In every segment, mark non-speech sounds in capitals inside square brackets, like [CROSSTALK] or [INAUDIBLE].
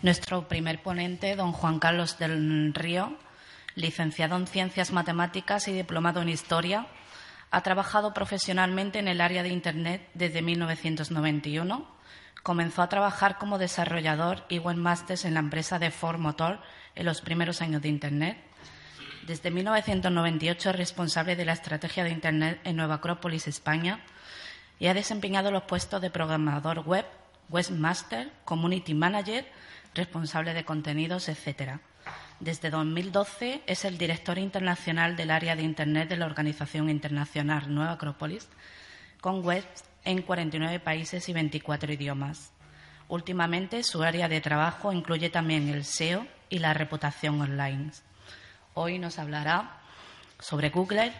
Nuestro primer ponente, don Juan Carlos del Río, licenciado en Ciencias Matemáticas y diplomado en Historia, ha trabajado profesionalmente en el área de Internet desde 1991. Comenzó a trabajar como desarrollador y webmaster en la empresa de Ford Motor en los primeros años de Internet. Desde 1998 es responsable de la estrategia de Internet en Nueva Acrópolis, España, y ha desempeñado los puestos de programador web, webmaster, community manager, responsable de contenidos, etc. Desde 2012 es el director internacional del área de Internet de la Organización Internacional Nueva Acrópolis, con webs en 49 países y 24 idiomas. Últimamente, su área de trabajo incluye también el SEO y la reputación online. Hoy nos hablará sobre Google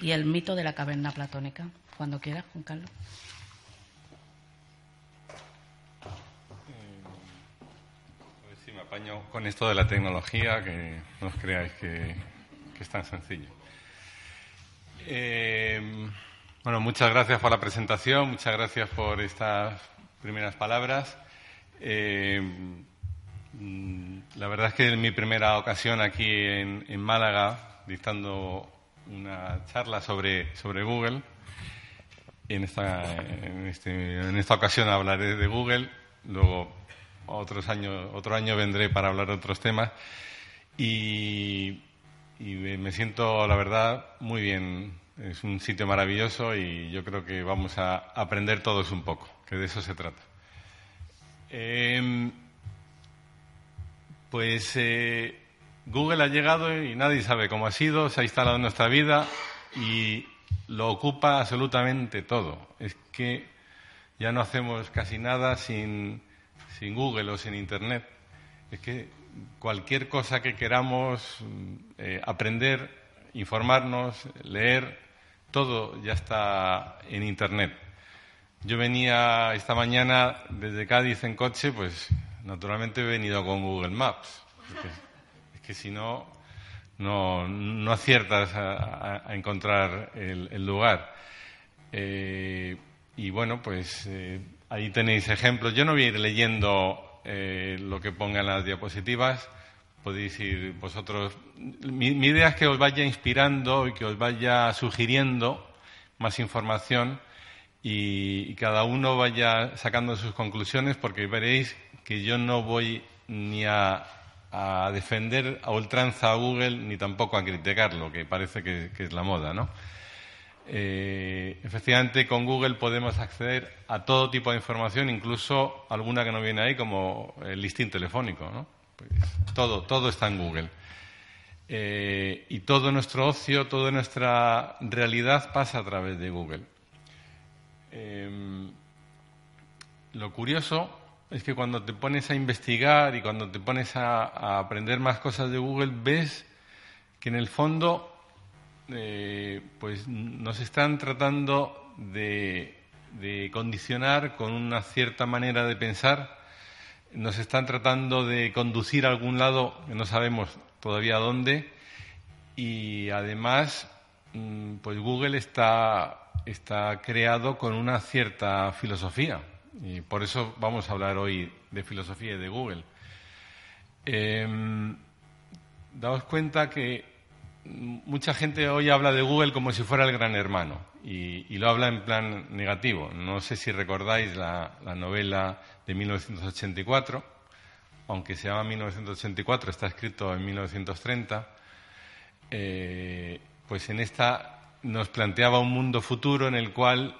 y el mito de la caverna platónica. Cuando quieras, Juan Carlos. A ver si me con esto de la tecnología, que no os creáis que, es tan sencillo. Eh, bueno, muchas gracias por la presentación, muchas gracias por estas primeras palabras. Eh, mm, la verdad es que es mi primera ocasión aquí en, en Málaga, dictando una charla sobre, sobre Google. En esta, en, este- en esta ocasión hablaré de Google, luego otros años, otro año vendré para hablar de otros temas y, me siento, la verdad, muy bien. Es un sitio maravilloso y yo creo que vamos a aprender todos un poco, que de eso se trata. Em, pues eh, Google ha llegado y nadie sabe cómo ha sido, se ha instalado en nuestra vida y lo ocupa absolutamente todo. Es que ya no hacemos casi nada sin, sin Google o sin Internet. Es que cualquier cosa que queramos mm, eh, aprender, informarnos, leer, todo ya está en Internet. Yo venía esta mañana desde Cádiz en coche, pues naturalmente he venido con Google Maps. Porque es que si no, no, no aciertas a, encontrar el, el lugar. Eh, y bueno, pues eh, ahí tenéis ejemplos. Yo no voy a ir leyendo eh, lo que ponga en las diapositivas. Podéis ir vosotros. Mi, idea es que os vaya inspirando y que os vaya sugiriendo más información y, y cada uno vaya sacando sus conclusiones porque veréis que yo no voy ni a, a defender a ultranza a Google ni tampoco a criticarlo, que parece que, que es la moda, ¿no? Eh, efectivamente, con Google podemos acceder a todo tipo de información, incluso alguna que no viene ahí, como el listín telefónico. ¿no? Pues todo, todo está en Google. Eh, y todo nuestro ocio, toda nuestra realidad pasa a través de Google. Eh, lo curioso es que cuando te pones a investigar y cuando te pones a aprender más cosas de Google, ves que en el fondo eh, pues nos están tratando de, condicionar con una cierta manera de pensar, nos están tratando de conducir a algún lado que no sabemos todavía dónde. Y además mm, pues Google está, está creado con una cierta filosofía. Y por eso vamos a hablar hoy de filosofía y de Google. Em, daos cuenta que mucha gente hoy habla de Google como si fuera el gran hermano y, lo habla en plan negativo. No sé si recordáis la, la novela de 1984, aunque se llama 1984, está escrito en 1930. eh, pues en esta nos planteaba un mundo futuro en el cual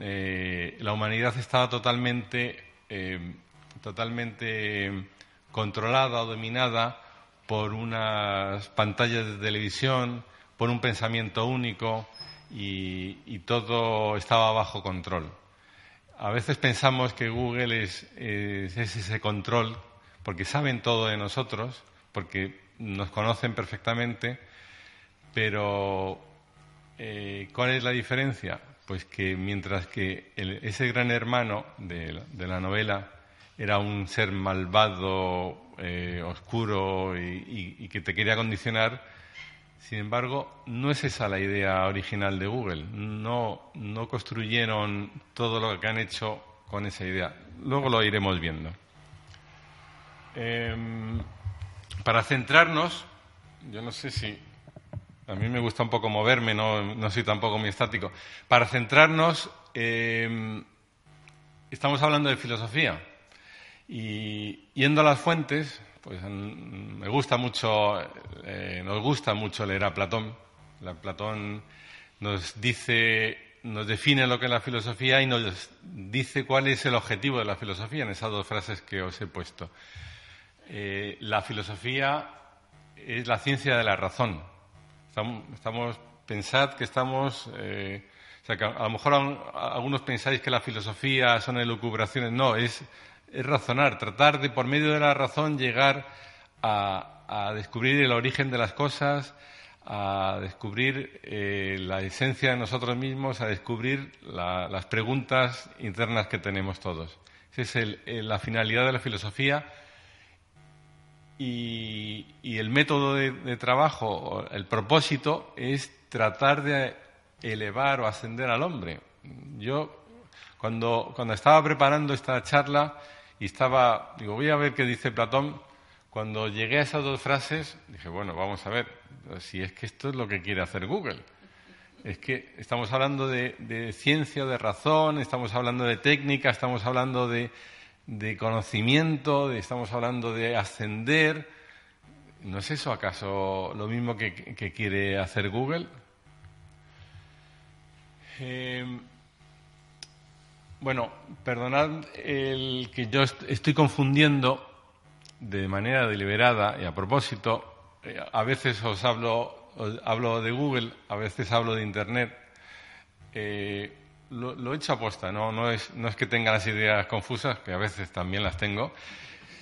eh, la humanidad estaba totalmente, eh, totalmente controlada o dominada por unas pantallas de televisión, por un pensamiento único y, todo estaba bajo control. A veces pensamos que Google es ese control porque saben todo de nosotros, porque nos conocen perfectamente, pero eh, ¿cuál es la diferencia? Pues que mientras que ese gran hermano de, la novela era un ser malvado, eh, oscuro y, que te quería condicionar, sin embargo, no es esa la idea original de Google. No, no construyeron todo lo que han hecho con esa idea. Luego lo iremos viendo. Em, para centrarnos, yo no sé si a mí me gusta un poco moverme, no, soy tampoco muy estático. Para centrarnos, em, estamos hablando de filosofía. Y yendo a las fuentes, pues me gusta mucho, eh, nos gusta mucho leer a Platón. Platón nos dice, nos define lo que es la filosofía y nos dice cuál es el objetivo de la filosofía en esas dos frases que os he puesto. Eh, la filosofía es la ciencia de la razón. Estamos, pensad que estamos, eh, a lo mejor algunos pensáis que la filosofía son elucubraciones. No, es, razonar, tratar de por medio de la razón llegar a, descubrir el origen de las cosas, a descubrir eh, la esencia de nosotros mismos, a descubrir las preguntas internas que tenemos todos. Esa es la finalidad de la filosofía y, el método de, trabajo, el propósito es tratar de elevar o ascender al hombre. Yo, cuando, cuando estaba preparando esta charla y estaba, digo, voy a ver qué dice Platón, cuando llegué a esas dos frases, dije, bueno, vamos a ver, si es que esto es lo que quiere hacer Google. Es que estamos hablando de, ciencia, de razón, estamos hablando de técnica, estamos hablando de, de conocimiento, estamos hablando de ascender. ¿No es eso acaso lo mismo que, quiere hacer Google? Eh, bueno, perdonad el que yo estoy confundiendo de manera deliberada y a propósito. Eh, a veces os hablo, hablo de Google, a veces hablo de Internet. Eh, lo, he hecho aposta, ¿no? No, es, no es que tenga las ideas confusas, que a veces también las tengo,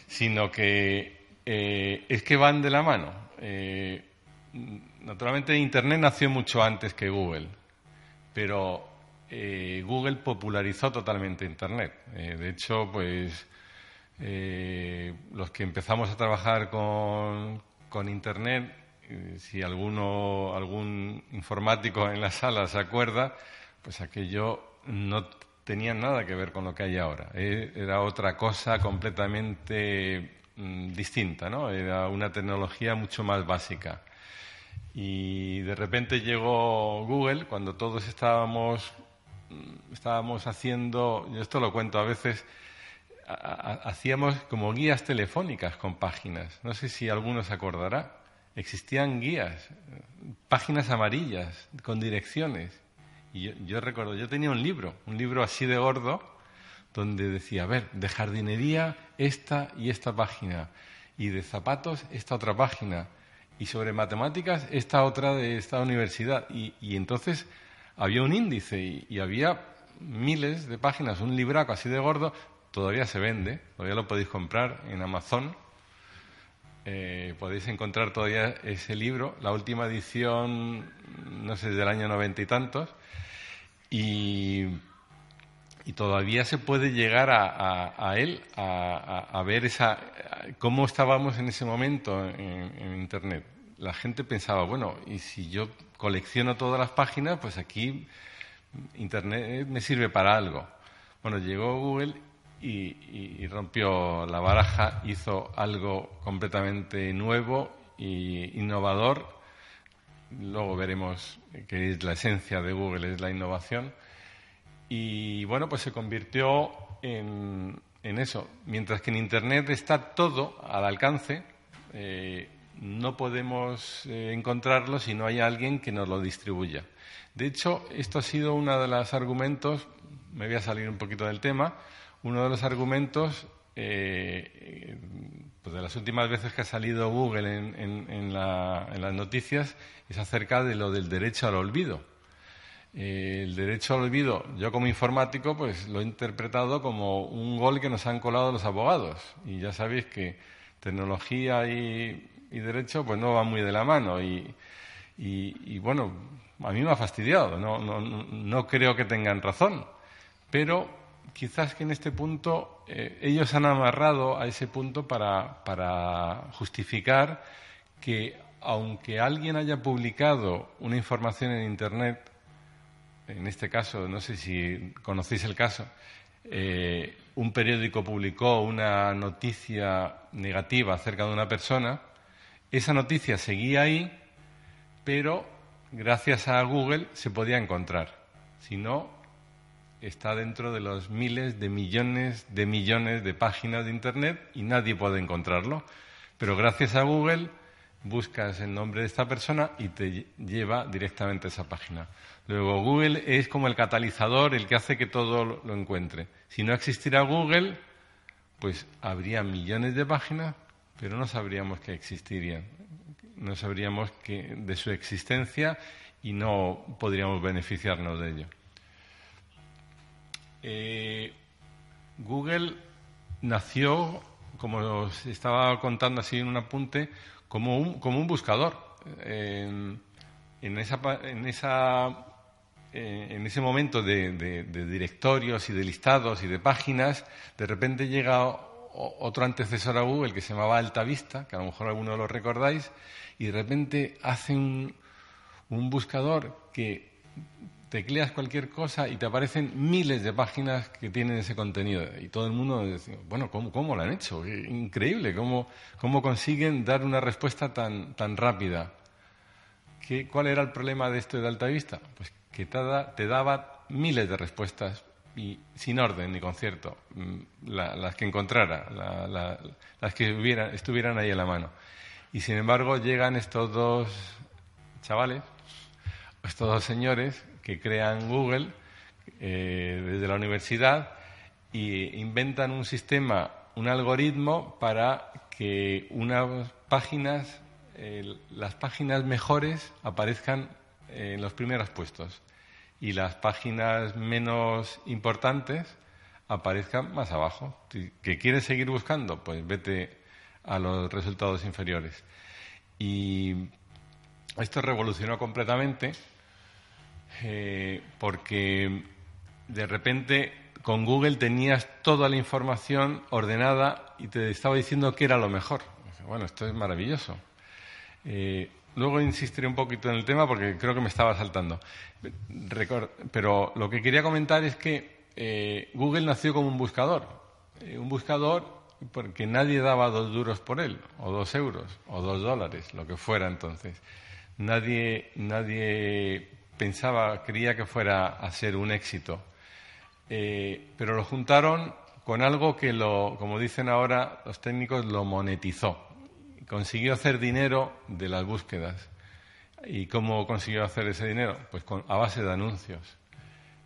sino que eh, es que van de la mano. Eh, naturalmente Internet nació mucho antes que Google, pero eh, Google popularizó totalmente Internet. de hecho, pues los que empezamos a trabajar con, con Internet, si alguno, algún informático en la sala se acuerda, pues aquello no tenía nada que ver con lo que hay ahora. Eh, era otra cosa completamente mm, distinta, ¿no? Era una tecnología mucho más básica. Y de repente llegó Google cuando todos estábamos, estábamos haciendo, yo esto lo cuento a veces, hacíamos como guías telefónicas con páginas. No sé si alguno se acordará. Existían guías, páginas amarillas con direcciones. Y yo, recuerdo, yo tenía un libro, un libro así de gordo, donde decía, a ver, de jardinería esta y esta página, y de zapatos esta otra página, y sobre matemáticas esta otra de esta universidad. Y, entonces había un índice y, había miles de páginas, un libraco así de gordo, todavía se vende, todavía lo podéis comprar en Amazon. Eh, podéis encontrar todavía ese libro, la última edición, no sé, del año noventa y tantos, y, todavía se puede llegar a, él, a, ver esa, cómo estábamos en ese momento en, Internet. La gente pensaba, bueno, y si yo colecciono todas las páginas, pues aquí Internet me sirve para algo. Bueno, llegó Google y, rompió la baraja, hizo algo completamente nuevo e innovador Luego veremos que es la esencia de Google, es la innovación. Y bueno, pues se convirtió en, eso. Mientras que en Internet está todo al alcance, eh, no podemos eh, encontrarlo si no hay alguien que nos lo distribuya. De hecho, esto ha sido uno de los argumentos, me voy a salir un poquito del tema, uno de los argumentos eh, pues de las últimas veces que ha salido Google en, las noticias es acerca de lo del derecho al olvido. Eh, el derecho al olvido, yo como informático, pues lo he interpretado como un gol que nos han colado los abogados. Y ya sabéis que tecnología y, derecho pues no van muy de la mano. Y, y, bueno, a mí me ha fastidiado, no, no, no creo que tengan razón, pero quizás que en este punto eh, ellos han amarrado a ese punto para, para justificar que aunque alguien haya publicado una información en Internet, en este caso, no sé si conocéis el caso, eh, un periódico publicó una noticia negativa acerca de una persona, esa noticia seguía ahí, pero gracias a Google se podía encontrar. Si no, está dentro de los miles de millones de millones de páginas de Internet y nadie puede encontrarlo. Pero gracias a Google buscas el nombre de esta persona y te lleva directamente a esa página. Luego, Google es como el catalizador, el que hace que todo lo encuentre. Si no existiera Google, pues habría millones de páginas, pero no sabríamos que existirían. No sabríamos que, de su existencia y no podríamos beneficiarnos de ello. Eh, Google nació, como os estaba contando así en un apunte, como un, como un buscador. en, en, esa, eh, en ese momento de, directorios y de listados y de páginas, de repente llega otro antecesor a Google que se llamaba Altavista, que a lo mejor algunos lo recordáis, y de repente hace un, un buscador que tecleas cualquier cosa y te aparecen miles de páginas que tienen ese contenido. Y todo el mundo dice, bueno, ¿cómo, cómo lo han hecho? Increíble, ¿cómo, cómo consiguen dar una respuesta tan, tan rápida? ¿Qué, ¿Cuál era el problema de esto de Alta Vista? Pues que te, daba miles de respuestas y sin orden ni concierto, mm, las que encontrara, las que estuvieran ahí a la mano. Y sin embargo llegan estos dos chavales, estos dos señores, que crean Google eh, desde la universidad y inventan un sistema, un algoritmo para que unas páginas, las páginas mejores aparezcan en los primeros puestos y las páginas menos importantes aparezcan más abajo. Que quieres seguir buscando, pues vete a los resultados inferiores. Y esto revolucionó completamente eh, porque de repente con Google tenías toda la información ordenada y te estaba diciendo que era lo mejor. Bueno, esto es maravilloso. Eh, luego insistiré un poquito en el tema porque creo que me estaba saltando. pero lo que quería comentar es que eh, Google nació como un buscador. un buscador porque nadie daba dos duros por él, o dos euros, o dos dólares, lo que fuera entonces. Nadie, nadie pensaba, creía que fuera a ser un éxito. Eh, pero lo juntaron con algo que, lo, como dicen ahora los técnicos, lo monetizó. Consiguió hacer dinero de las búsquedas. ¿Y cómo consiguió hacer ese dinero? Pues a base de anuncios.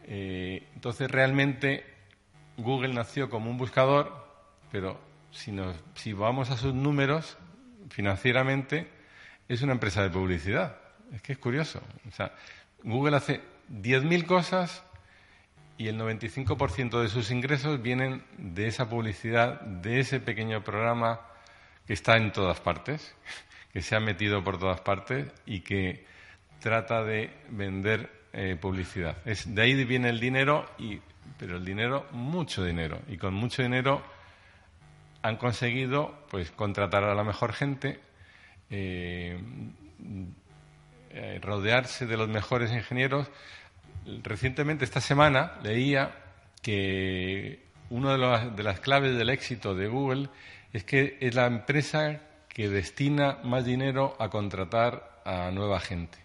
Eh, entonces, realmente, Google nació como un buscador, pero si, si vamos a sus números, financieramente, es una empresa de publicidad. Es que es curioso. O sea, Google hace 10.000 cosas y el 95% de sus ingresos vienen de esa publicidad, de ese pequeño programa que está en todas partes, que se ha metido por todas partes y que trata de vender eh, publicidad. Es, de ahí viene el dinero, y, pero el dinero, mucho dinero. Y con mucho dinero han conseguido pues, contratar a la mejor gente, eh, eh, rodearse de los mejores ingenieros. Recientemente, esta semana, leía que una de, las claves del éxito de Google es que es la empresa que destina más dinero a contratar a nueva gente.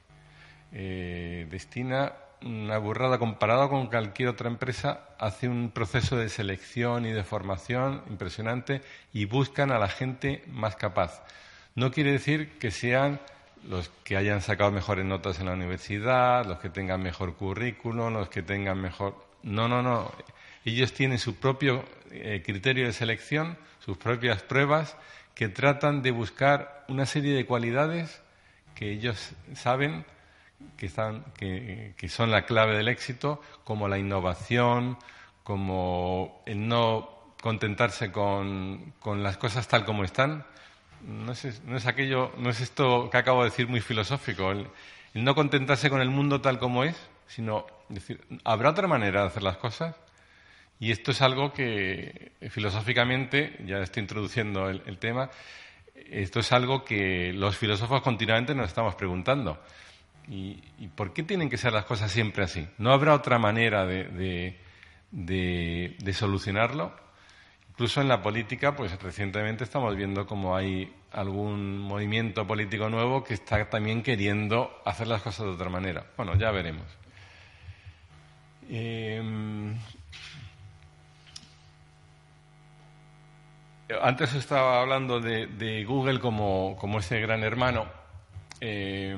Eh, destina una burrada comparado con cualquier otra empresa, hace un proceso de selección y de formación impresionante y buscan a la gente más capaz. No quiere decir que sean los que hayan sacado mejores notas en la universidad, los que tengan mejor currículum, los que tengan mejor... No, no, no. Ellos tienen su propio eh, criterio de selección, sus propias pruebas, que tratan de buscar una serie de cualidades que ellos saben que, están, que, son la clave del éxito, como la innovación, como el no contentarse con, con las cosas tal como están. No es, no es aquello, no es esto que acabo de decir muy filosófico, el, el no contentarse con el mundo tal como es, sino decir, ¿habrá otra manera de hacer las cosas? Y esto es algo que eh, filosóficamente, ya estoy introduciendo el, tema, esto es algo que los filósofos continuamente nos estamos preguntando. ¿Y, por qué tienen que ser las cosas siempre así? ¿No habrá otra manera de, de, de, solucionarlo? Incluso en la política, pues recientemente estamos viendo cómo hay algún movimiento político nuevo que está también queriendo hacer las cosas de otra manera. Bueno, ya veremos. Eh, antes estaba hablando de, Google como, como, ese gran hermano. Eh,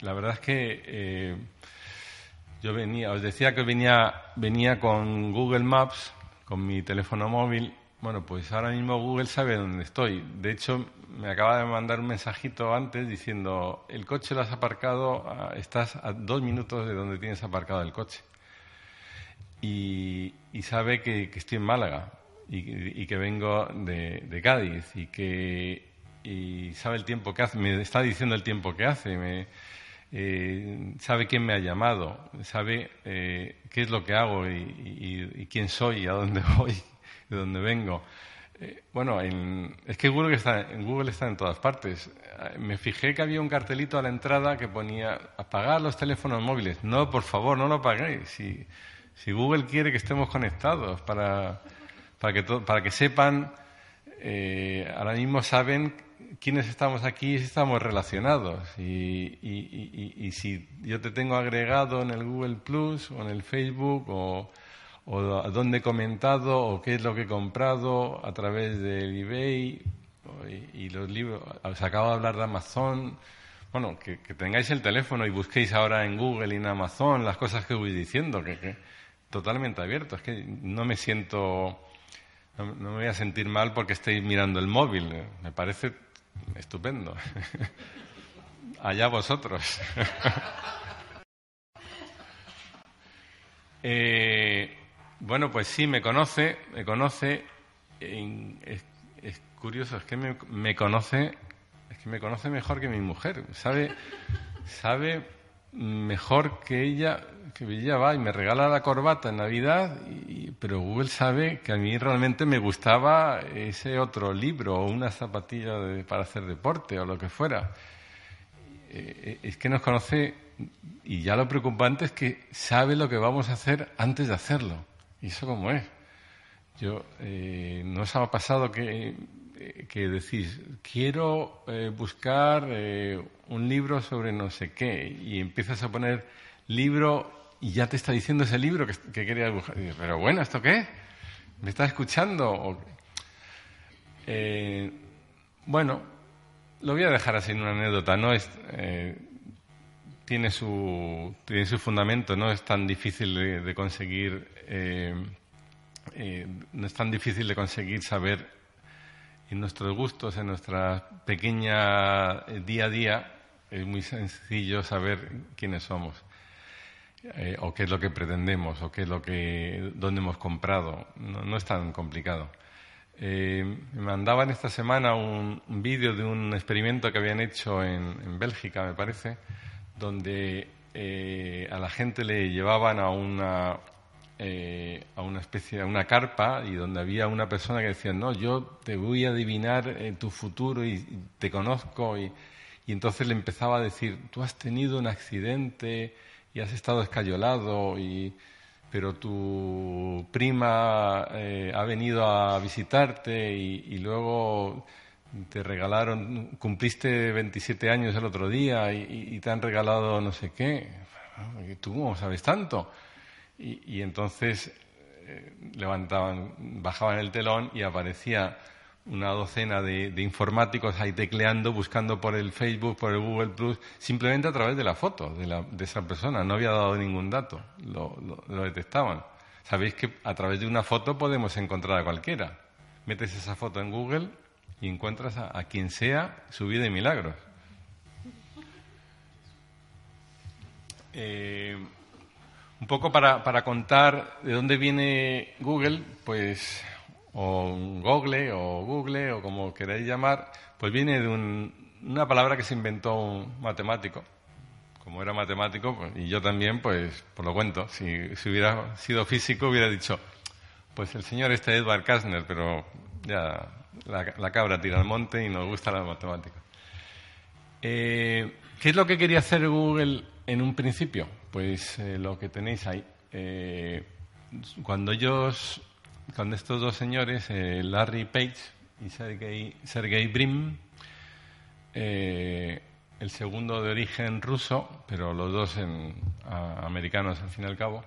la verdad es que eh, yo venía, os decía que venía, venía con Google Maps, con mi teléfono móvil. Bueno, pues ahora mismo Google sabe dónde estoy. De hecho, me acaba de mandar un mensajito antes diciendo, el coche lo has aparcado, estás a dos minutos de donde tienes aparcado el coche. Y, y sabe que, que, estoy en Málaga y, y que vengo de, de, Cádiz y que y sabe el tiempo que hace, me está diciendo el tiempo que hace, me, eh, sabe quién me ha llamado, sabe eh, qué es lo que hago y, y, quién soy, y a dónde [LAUGHS] voy, de dónde vengo. Eh, bueno, en, es que Google está, en Google está en todas partes. Me fijé que había un cartelito a la entrada que ponía apagar los teléfonos móviles. No, por favor, no lo apaguéis. Si, si Google quiere que estemos conectados para, para, que, para que sepan, eh, ahora mismo saben quiénes estamos aquí y si estamos relacionados. Y, y, y, si yo te tengo agregado en el Google Plus o en el Facebook o, o a dónde he comentado o qué es lo que he comprado a través del eBay y, los libros. Os acabo de hablar de Amazon. Bueno, que, que, tengáis el teléfono y busquéis ahora en Google y en Amazon las cosas que voy diciendo, que, que totalmente abierto. Es que no me siento, no, me voy a sentir mal porque estéis mirando el móvil. Me parece Estupendo. [LAUGHS] Allá vosotros. [LAUGHS] eh, bueno, pues sí, me conoce, me conoce. Es, es curioso, es que me, me, conoce, es que me conoce mejor que mi mujer. Sabe, sabe mejor que ella, que ella va y me regala la corbata en Navidad, y, pero Google sabe que a mí realmente me gustaba ese otro libro o una zapatilla de, para hacer deporte o lo que fuera. Eh, es que nos conoce y ya lo preocupante es que sabe lo que vamos a hacer antes de hacerlo. ¿Y eso cómo es? Yo, eh, ¿no os ha pasado que que decís, quiero eh, buscar eh, un libro sobre no sé qué, y empiezas a poner libro y ya te está diciendo ese libro que, que querías buscar. Y, Pero bueno, ¿esto qué? ¿Me está escuchando? Eh, bueno, lo voy a dejar así en una anécdota. No es, eh, tiene, su, tiene su fundamento, no es tan difícil de, conseguir. Eh, no es tan difícil de conseguir saber en nuestros gustos, en nuestra pequeña día a día, es muy sencillo saber quiénes somos. Eh, o qué es lo que pretendemos, o qué es lo que, dónde hemos comprado. No, no es tan complicado. Eh, me mandaban esta semana un, un vídeo de un experimento que habían hecho en, en Bélgica, me parece, donde eh, a la gente le llevaban a una, eh, a una especie, a una carpa y donde había una persona que decía, no, yo te voy a adivinar en tu futuro y, te conozco y, y, entonces le empezaba a decir, tú has tenido un accidente y has estado escayolado y pero tu prima eh, ha venido a visitarte y, y, luego te regalaron, cumpliste 27 años el otro día y, y te han regalado no sé qué. ¿Tú cómo sabes tanto? Y, entonces eh, levantaban, bajaban el telón y aparecía una docena de, informáticos ahí tecleando, buscando por el Facebook, por el Google Plus, simplemente a través de la foto de, la, de esa persona. No había dado ningún dato, lo, detectaban. Sabéis que a través de una foto podemos encontrar a cualquiera. Metes esa foto en Google y encuentras a, a quien sea su vida y milagros. Eh, un poco para, para, contar de dónde viene Google, pues o Google o Google o como queráis llamar, pues viene de una palabra que se inventó un matemático. Como era matemático, pues, y yo también, pues, por lo cuento, si, si, hubiera sido físico hubiera dicho, pues el señor este Edward Kastner, pero ya la, cabra tira al monte y nos gusta la matemática. Eh, ¿Qué es lo que quería hacer Google en un principio? Pues eh, lo que tenéis ahí. Eh, cuando ellos, cuando estos dos señores, Larry Page y Sergey, Brim, el segundo de origen ruso, pero los dos en, americanos al fin y al cabo,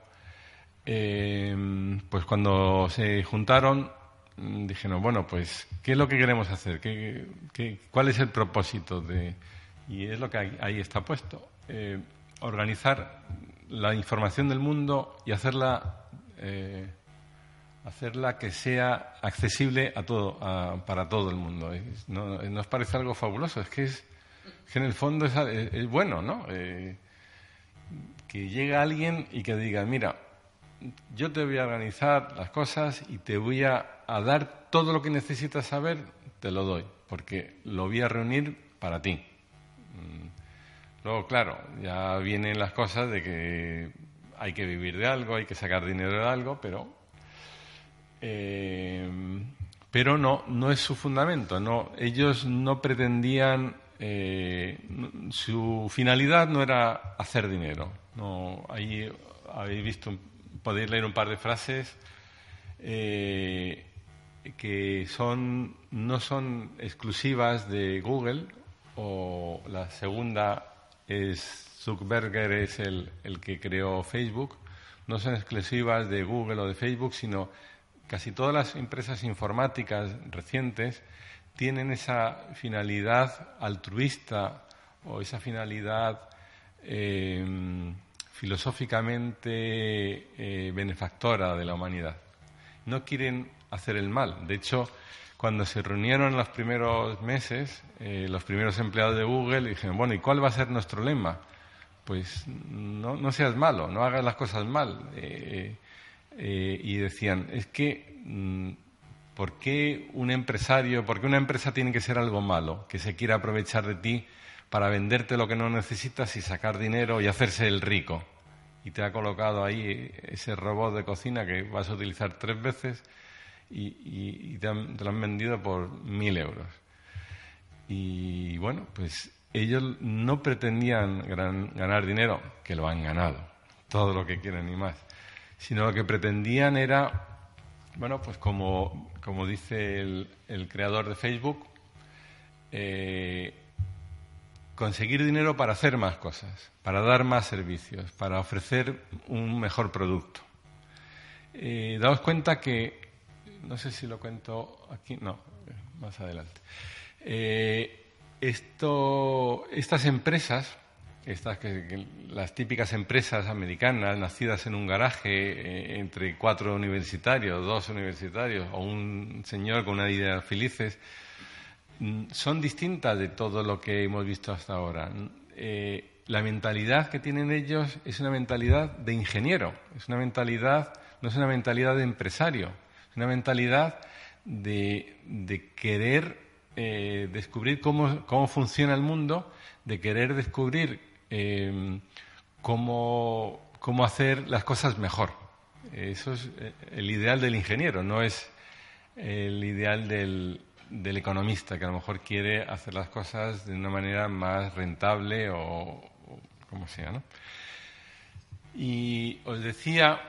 pues cuando se juntaron dijeron, bueno, pues, ¿qué es lo que queremos hacer? ¿Qué, cuál es el propósito de...? Y es lo que ahí, está puesto. Organizar la información del mundo y hacerla, eh, hacerla que sea accesible a todo, para todo el mundo. no, nos parece algo fabuloso, es que, es, que en el fondo es, bueno, ¿no? Eh, que llegue alguien y que diga, mira, yo te voy a organizar las cosas y te voy a, dar todo lo que necesitas saber, te lo doy, porque lo voy a reunir para ti. Luego, claro, ya vienen las cosas de que hay que vivir de algo, hay que sacar dinero de algo, pero eh, pero no no es su fundamento. No, ellos no pretendían eh, su finalidad no era hacer dinero. No, ahí habéis visto podéis leer un par de frases eh, que son, no son exclusivas de Google, o la segunda es Zuckerberg es el, el que creó Facebook, no son exclusivas de Google o de Facebook, sino casi todas las empresas informáticas recientes tienen esa finalidad altruista o esa finalidad eh, filosóficamente benefactora de la humanidad. No quieren hacer el mal. De hecho, cuando se reunieron los primeros meses, eh, los primeros empleados de Google dijeron, bueno, ¿y cuál va a ser nuestro lema? Pues no, seas malo, no hagas las cosas mal. Eh, y decían, es que, mm, ¿por qué un empresario, por qué una empresa tiene que ser algo malo, que se quiera aprovechar de ti para venderte lo que no necesitas y sacar dinero y hacerse el rico. Y te ha colocado ahí ese robot de cocina que vas a utilizar tres veces y, te, lo han vendido por mil euros. Y bueno, pues ellos no pretendían ganar dinero, que lo han ganado, todo lo que quieren y más, sino lo que pretendían era, bueno, pues como, como dice el, el creador de Facebook, eh, conseguir dinero para hacer más cosas, para dar más servicios, para ofrecer un mejor producto. Eh, daos cuenta que, no sé si lo cuento aquí, no, más adelante. Eh, esto, estas empresas, estas que, las típicas empresas americanas nacidas en un garaje eh, entre cuatro universitarios, dos universitarios o un señor con una idea felices, Mm, son distintas de todo lo que hemos visto hasta ahora. Eh, la mentalidad que tienen ellos es una mentalidad de ingeniero, es una mentalidad, no es una mentalidad de empresario, es una mentalidad de, querer eh, descubrir cómo, funciona el mundo, de querer descubrir eh, cómo, cómo hacer las cosas mejor. Eso es el ideal del ingeniero, no es el ideal del, del economista que a lo mejor quiere hacer las cosas de una manera más rentable o, como sea. ¿no? Y os decía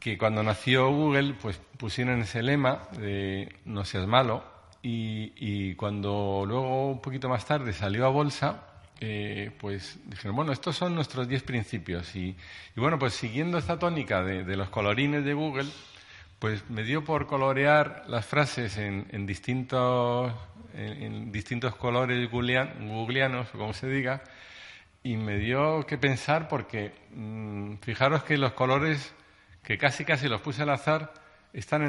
que cuando nació Google, pues pusieron ese lema de no seas malo y, cuando luego un poquito más tarde salió a bolsa, eh, pues dijeron, bueno, estos son nuestros diez principios. Y, bueno, pues siguiendo esta tónica de los colorines de Google, pues me dio por colorear las frases en, distintos, en, distintos colores googleanos, como se diga, y me dio que pensar porque mm, fijaros que los colores, que casi casi los puse al azar, están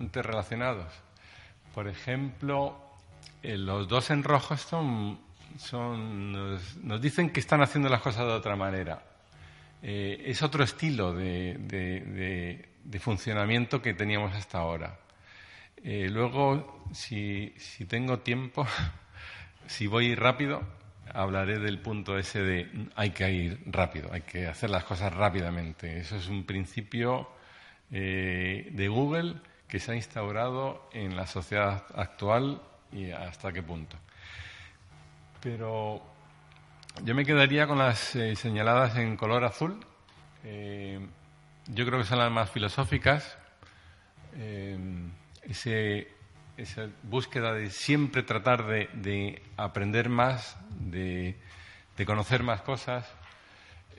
interrelacionados. Por ejemplo, eh, los dos en rojo son, nos, dicen que están haciendo las cosas de otra manera. Eh, es otro estilo de, funcionamiento que teníamos hasta ahora. Eh, luego, si tengo tiempo, [LAUGHS] si voy rápido, hablaré del punto ese de hay que ir rápido, hay que hacer las cosas rápidamente. Eso es un principio eh, de Google que se ha instaurado en la sociedad actual y hasta qué punto. Pero yo me quedaría con las eh, señaladas en color azul. Eh, yo creo que son las más filosóficas. ese esa búsqueda de siempre tratar de, aprender más, de, conocer más cosas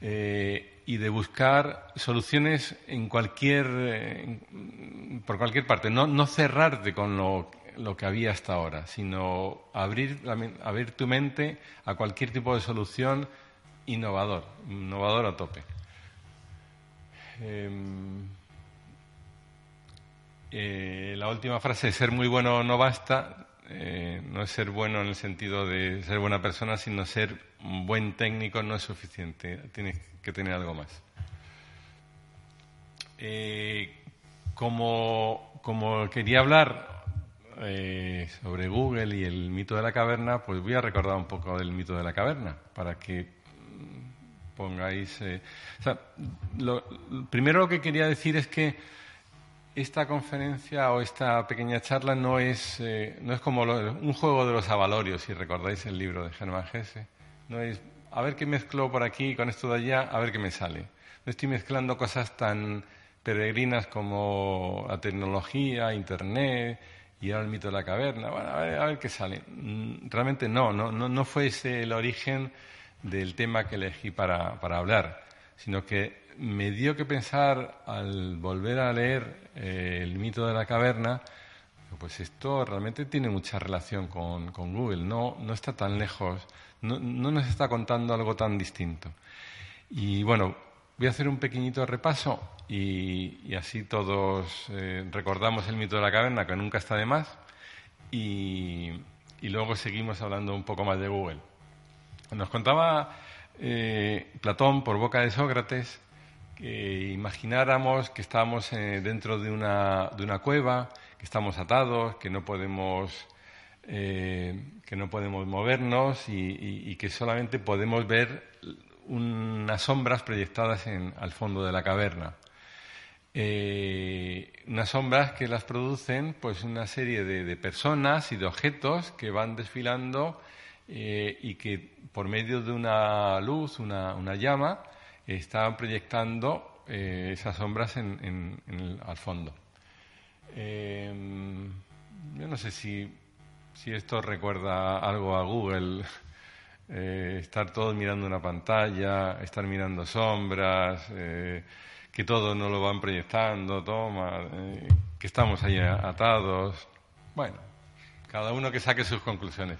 eh, y de buscar soluciones en cualquier, por cualquier parte. No, no cerrarte con lo, que había hasta ahora, sino abrir, abrir tu mente a cualquier tipo de solución innovador, innovador a tope. Em, eh, la última frase, ser muy bueno no basta, eh, no es ser bueno en el sentido de ser buena persona, sino ser buen técnico no es suficiente, tienes que tener algo más. Eh, como, quería hablar sobre Google y el mito de la caverna, pues voy a recordar un poco del mito de la caverna, para que pongáis... lo, primero lo que quería decir es que esta conferencia o esta pequeña charla no es, eh, no es como un juego de los avalorios, si recordáis el libro de Germán Gese. No es a ver qué mezclo por aquí con esto de allá, a ver qué me sale. No estoy mezclando cosas tan peregrinas como la tecnología, Internet y ahora el mito de la caverna. Bueno, a ver, a ver qué sale. Mm, realmente no, no, no, no fue ese el origen del tema que elegí para, para hablar, sino que me dio que pensar al volver a leer eh, el mito de la caverna, pues esto realmente tiene mucha relación con, Google, no, no está tan lejos, no, nos está contando algo tan distinto. Y bueno, voy a hacer un pequeñito repaso y, así todos eh, recordamos el mito de la caverna, que nunca está de más, y, luego seguimos hablando un poco más de Google. Nos contaba eh, Platón por boca de Sócrates que imagináramos que estamos eh, dentro de una, de una, cueva, que estamos atados, que no podemos, eh, que no podemos movernos y, que solamente podemos ver unas sombras proyectadas en, al fondo de la caverna. Eh, unas sombras que las producen pues una serie de, personas y de objetos que van desfilando y que por medio de una luz, una, una llama, estaban proyectando eh, esas sombras en, al fondo. Em, yo no sé si, si, esto recuerda algo a Google, [LAUGHS] eh, estar todos mirando una pantalla, estar mirando sombras, eh, que todo no lo van proyectando, toma, que estamos ahí atados. Bueno, cada uno que saque sus conclusiones.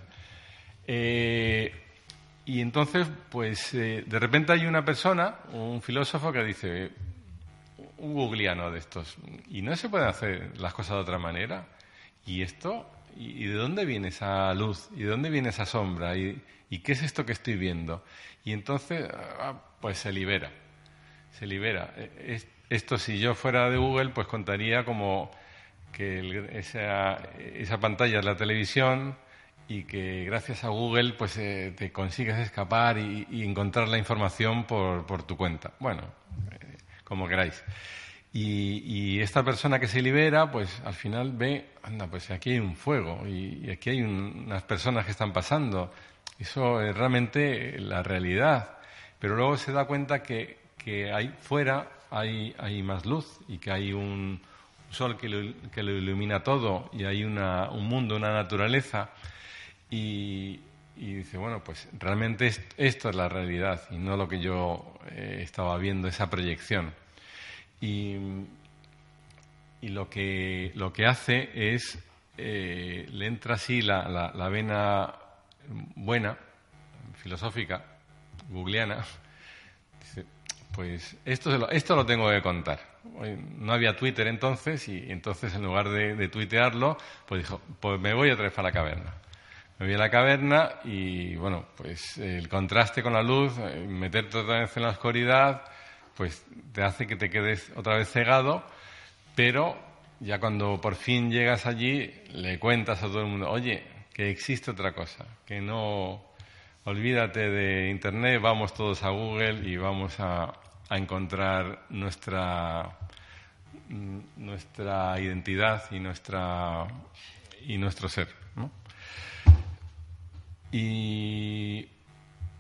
Y entonces, pues eh, de repente hay una persona, un filósofo que dice, un googleano de estos, y no se pueden hacer las cosas de otra manera. ¿Y esto? ¿Y, de dónde viene esa luz? ¿Y de dónde viene esa sombra? ¿Y, qué es esto que estoy viendo? Y entonces, ah, pues se libera, se libera. E, esto si yo fuera de Google, pues contaría como que esa, esa pantalla es la televisión, y que gracias a Google pues eh, te consigues escapar y, encontrar la información por, por tu cuenta. Bueno, eh, como queráis. Y, esta persona que se libera, pues al final ve, anda, pues aquí hay un fuego y, aquí hay unas personas que están pasando. Eso es realmente la realidad. Pero luego se da cuenta que, que ahí fuera hay, hay más luz y que hay un sol que lo, que lo ilumina todo y hay una, un mundo, una naturaleza y, dice, bueno, pues realmente esto es la realidad y no lo que yo eh, estaba viendo, esa proyección. Y, lo, que, lo que hace es, eh, le entra así la, la, vena buena, filosófica, googleana, dice, pues esto, lo, esto lo tengo que contar. No había Twitter entonces y entonces en lugar de, de tuitearlo, pues dijo, pues me voy otra vez a la caverna. Me vi a la caverna y, bueno, pues el contraste con la luz, eh, meterte otra vez en la oscuridad, pues te hace que te quedes otra vez cegado, pero ya cuando por fin llegas allí, le cuentas a todo el mundo, oye, que existe otra cosa, que no olvídate de Internet, vamos todos a Google y vamos a, a encontrar nuestra, mm, nuestra identidad y, nuestra, y nuestro ser. Y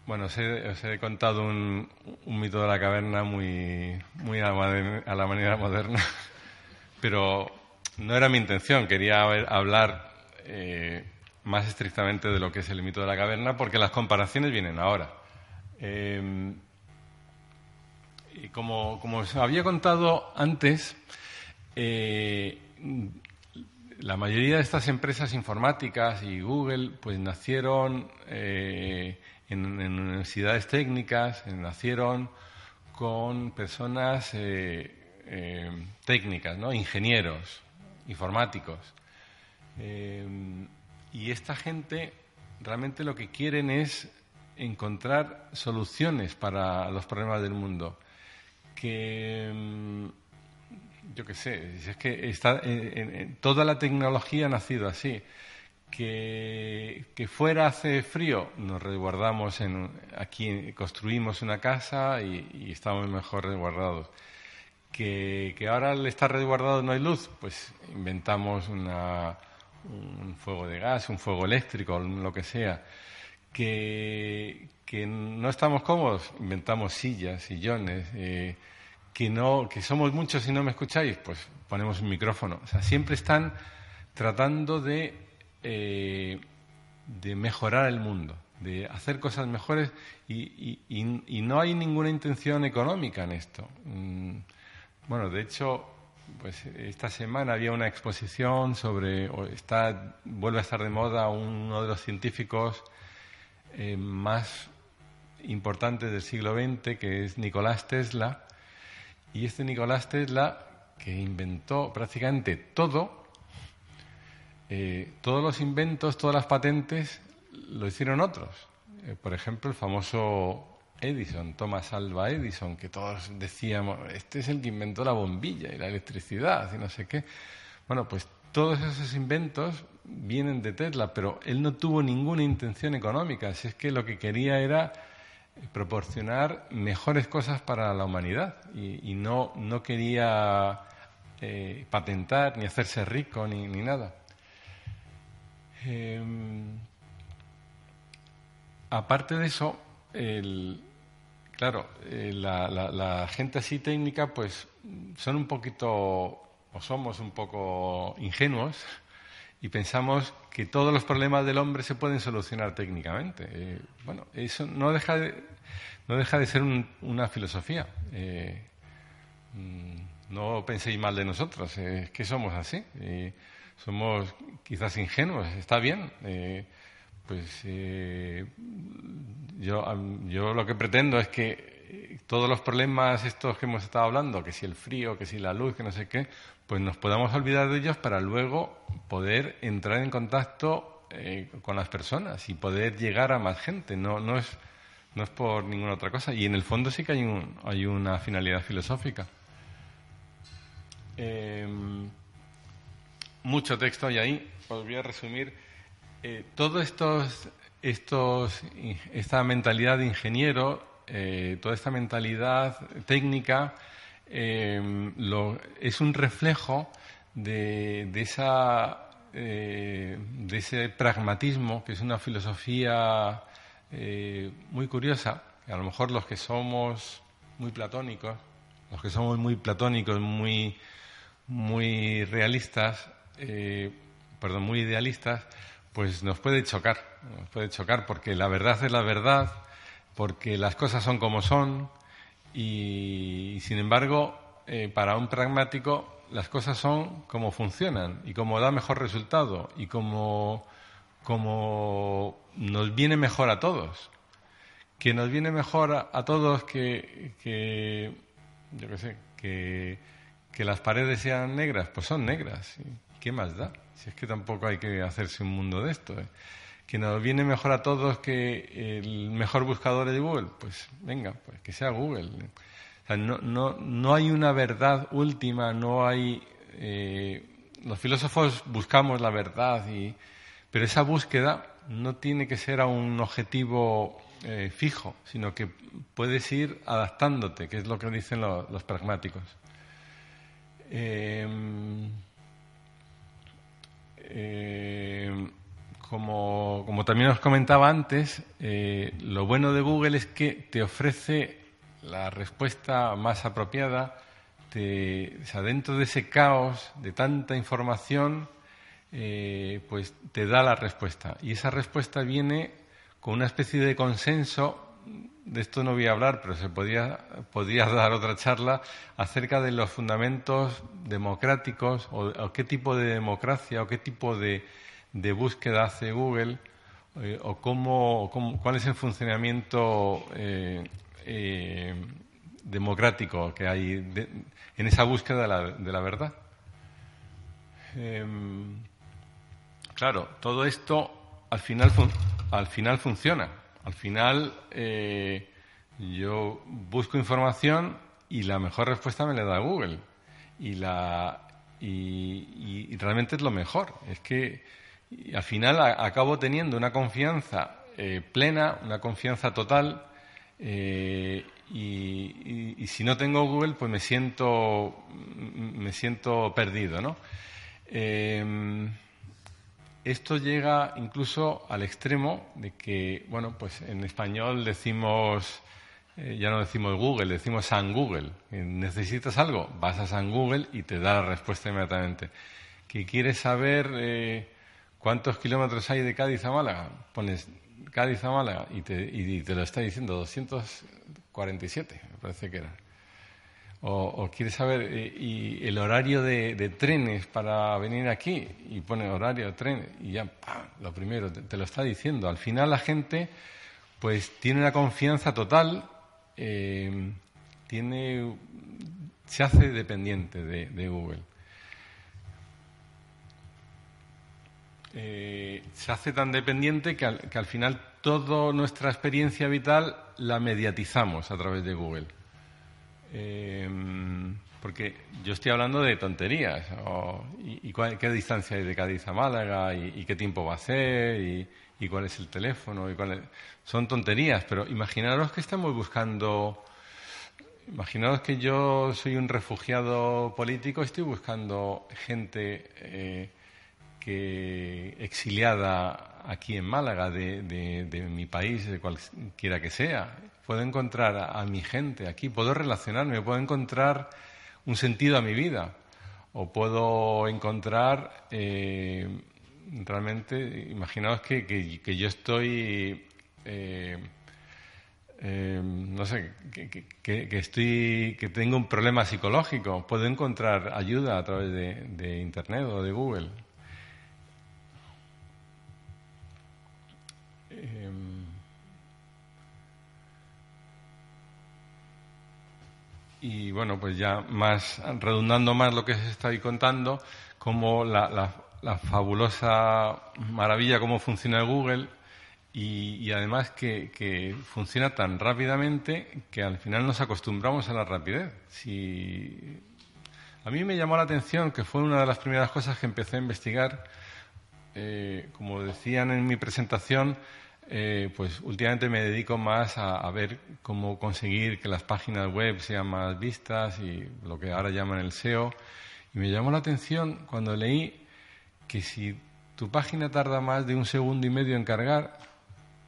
bueno, os he, contado un, mito de la caverna muy, a, la manera moderna, [LAUGHS] pero no era mi intención. Quería hablar eh, más estrictamente de lo que es el mito de la caverna, porque las comparaciones vienen ahora. Eh, y como, como, os había contado antes, eh, la mayoría de estas empresas informáticas y Google pues nacieron eh, en, universidades técnicas, nacieron con personas eh, eh, técnicas, ¿no? ingenieros, informáticos. Eh, y esta gente realmente lo que quieren es encontrar soluciones para los problemas del mundo. Que mm, yo qué sé, es que está, en, en, toda la tecnología ha nacido así. Que, que, fuera hace frío, nos resguardamos en, aquí, construimos una casa y, y estamos mejor resguardados. Que, que, ahora al estar resguardado no hay luz, pues inventamos una, un fuego de gas, un fuego eléctrico, lo que sea. Que, que no estamos cómodos, inventamos sillas, sillones. Eh, que no que somos muchos y no me escucháis, pues ponemos un micrófono. O sea, siempre están tratando de, eh, de mejorar el mundo, de hacer cosas mejores y, y, no hay ninguna intención económica en esto. Mm, bueno, de hecho, pues esta semana había una exposición sobre, o está, vuelve a estar de moda uno de los científicos eh, más importantes del siglo XX, que es Nicolás Tesla, y este Nicolás Tesla, que inventó prácticamente todo, eh, todos los inventos, todas las patentes, lo hicieron otros. Eh, por ejemplo, el famoso Edison, Thomas Alva Edison, que todos decíamos, este es el que inventó la bombilla y la electricidad y no sé qué. Bueno, pues todos esos inventos vienen de Tesla, pero él no tuvo ninguna intención económica, así es que lo que quería era proporcionar mejores cosas para la humanidad y, no, no, quería eh, patentar ni hacerse rico ni, ni nada. Eh, aparte de eso, el, claro, eh, la, la, la, gente así técnica pues son un poquito o somos un poco ingenuos y pensamos que todos los problemas del hombre se pueden solucionar técnicamente. Eh, bueno, eso no deja de, no deja de ser un, una filosofía. Eh, mm, no penséis mal de nosotros, es que somos así. Eh, somos quizás ingenuos, está bien. Eh, pues eh, yo, yo lo que pretendo es que todos los problemas estos que hemos estado hablando, que si el frío, que si la luz, que no sé qué, pues nos podamos olvidar de ellos para luego poder entrar en contacto eh, con las personas y poder llegar a más gente. No, no, es, no es por ninguna otra cosa. Y en el fondo sí que hay, un, hay una finalidad filosófica. Eh, mucho texto hay ahí. Os voy a resumir. Eh, todo estos, estos, esta mentalidad de ingeniero, eh, toda esta mentalidad técnica, lo, es un reflejo de, de, esa, eh, de ese pragmatismo, que es una filosofía eh, muy curiosa, a lo mejor los que somos muy platónicos, los que somos muy platónicos, muy, muy realistas, eh, perdón, muy idealistas, pues nos puede chocar, nos puede chocar porque la verdad es la verdad, porque las cosas son como son, y, sin embargo, eh, para un pragmático las cosas son como funcionan y como da mejor resultado y como, como nos viene mejor a todos. Que nos viene mejor a, todos que, que, yo qué sé, que, que las paredes sean negras, pues son negras. ¿Qué más da? Si es que tampoco hay que hacerse un mundo de esto. ¿eh? Que nos viene mejor a todos que el mejor buscador de Google, pues venga, pues que sea Google. No, no, no hay una verdad última, no hay, eh, los filósofos buscamos la verdad, y, pero esa búsqueda no tiene que ser a un objetivo eh, fijo, sino que puedes ir adaptándote, que es lo que dicen los pragmáticos. Em, em, como, como, también os comentaba antes, eh, lo bueno de Google es que te ofrece la respuesta más apropiada dentro de ese caos de tanta información, eh, pues te da la respuesta. Y esa respuesta viene con una especie de consenso, de esto no voy a hablar, pero se podría, podría dar otra charla, acerca de los fundamentos democráticos o, qué tipo de democracia o qué tipo de, búsqueda hace Google eh, o cómo, cuál es el funcionamiento eh, democrático que hay en esa búsqueda de la, de la verdad. Em, claro, todo esto al final, al final funciona. Al final eh, yo busco información y la mejor respuesta me la da Google. Y, la, y, realmente es lo mejor. Es que al final acabo teniendo una confianza eh, plena, una confianza total eh, y, si no tengo Google, pues me siento, me siento perdido, ¿no? Em, esto llega incluso al extremo de que, bueno, pues en español decimos, eh, ya no decimos Google, decimos San Google. Necesitas algo, vas a San Google y te da la respuesta inmediatamente. ¿Que quieres saber eh, cuántos kilómetros hay de Cádiz a Málaga? Pones Cádiz a Málaga y te, y te lo está diciendo 200 47, me parece que era. O, quieres saber eh, y el horario de, trenes para venir aquí y pone horario de tren y ya, lo primero, te, lo está diciendo. Al final la gente pues tiene una confianza total, eh, tiene, se hace dependiente de, Google. Eh, se hace tan dependiente que que al final toda nuestra experiencia vital la mediatizamos a través de Google. Em, porque yo estoy hablando de tonterías. y, ¿Qué distancia hay de Cádiz a Málaga? ¿Y, qué tiempo va a ser? Y, cuál es el teléfono? Y cuál Son tonterías, pero imaginaros que estamos buscando... Imaginaros que yo soy un refugiado político, estoy buscando gente eh, que exiliada aquí en Málaga, de, mi país, de cualquiera que sea. Puedo encontrar a, mi gente aquí, puedo relacionarme, puedo encontrar un sentido a mi vida. O puedo encontrar eh, realmente, imaginaos que, yo estoy, eh, eh, no sé, que, estoy, que tengo un problema psicológico, puedo encontrar ayuda a través de Internet o de Google. Em, y bueno, pues ya más, redundando más lo que está ahí contando, como la, fabulosa maravilla cómo funciona Google y, además que, funciona tan rápidamente que al final nos acostumbramos a la rapidez. A mí me llamó la atención que fue una de las primeras cosas que empecé a investigar, eh, como decían en mi presentación, eh, pues últimamente me dedico más a, ver cómo conseguir que las páginas web sean más vistas y lo que ahora llaman el SEO. Y me llamó la atención cuando leí que si tu página tarda más de un segundo y medio en cargar,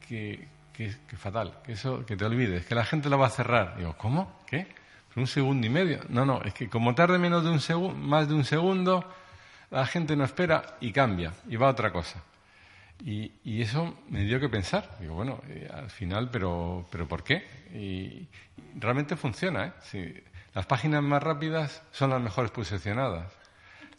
que, que, fatal, que eso, que te olvides, que la gente lo va a cerrar. Digo, ¿cómo? ¿Qué? ¿Un segundo y medio? No, no, es que como tarde menos de un segundo, más de un segundo, la gente no espera y cambia y va a otra cosa. Y, eso me dio que pensar. Digo, bueno, eh, al final, pero, pero ¿por qué? Y, realmente funciona. ¿eh? las páginas más rápidas son las mejores posicionadas.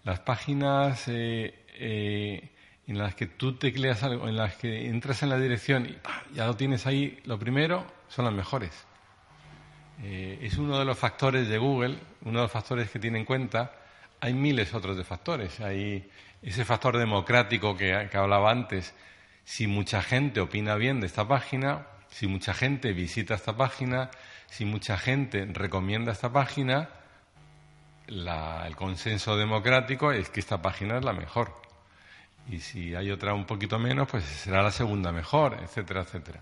Las páginas eh, en las que tú tecleas algo, en las que entras en la dirección y ya lo tienes ahí, lo primero, son las mejores. es uno de los factores de Google, uno de los factores que tiene en cuenta. Hay miles otros de factores. Hay ese factor democrático que, hablaba antes, si mucha gente opina bien de esta página, si mucha gente visita esta página, si mucha gente recomienda esta página, el consenso democrático es que esta página es la mejor. Y si hay otra un poquito menos, pues será la segunda mejor, etcétera, etcétera.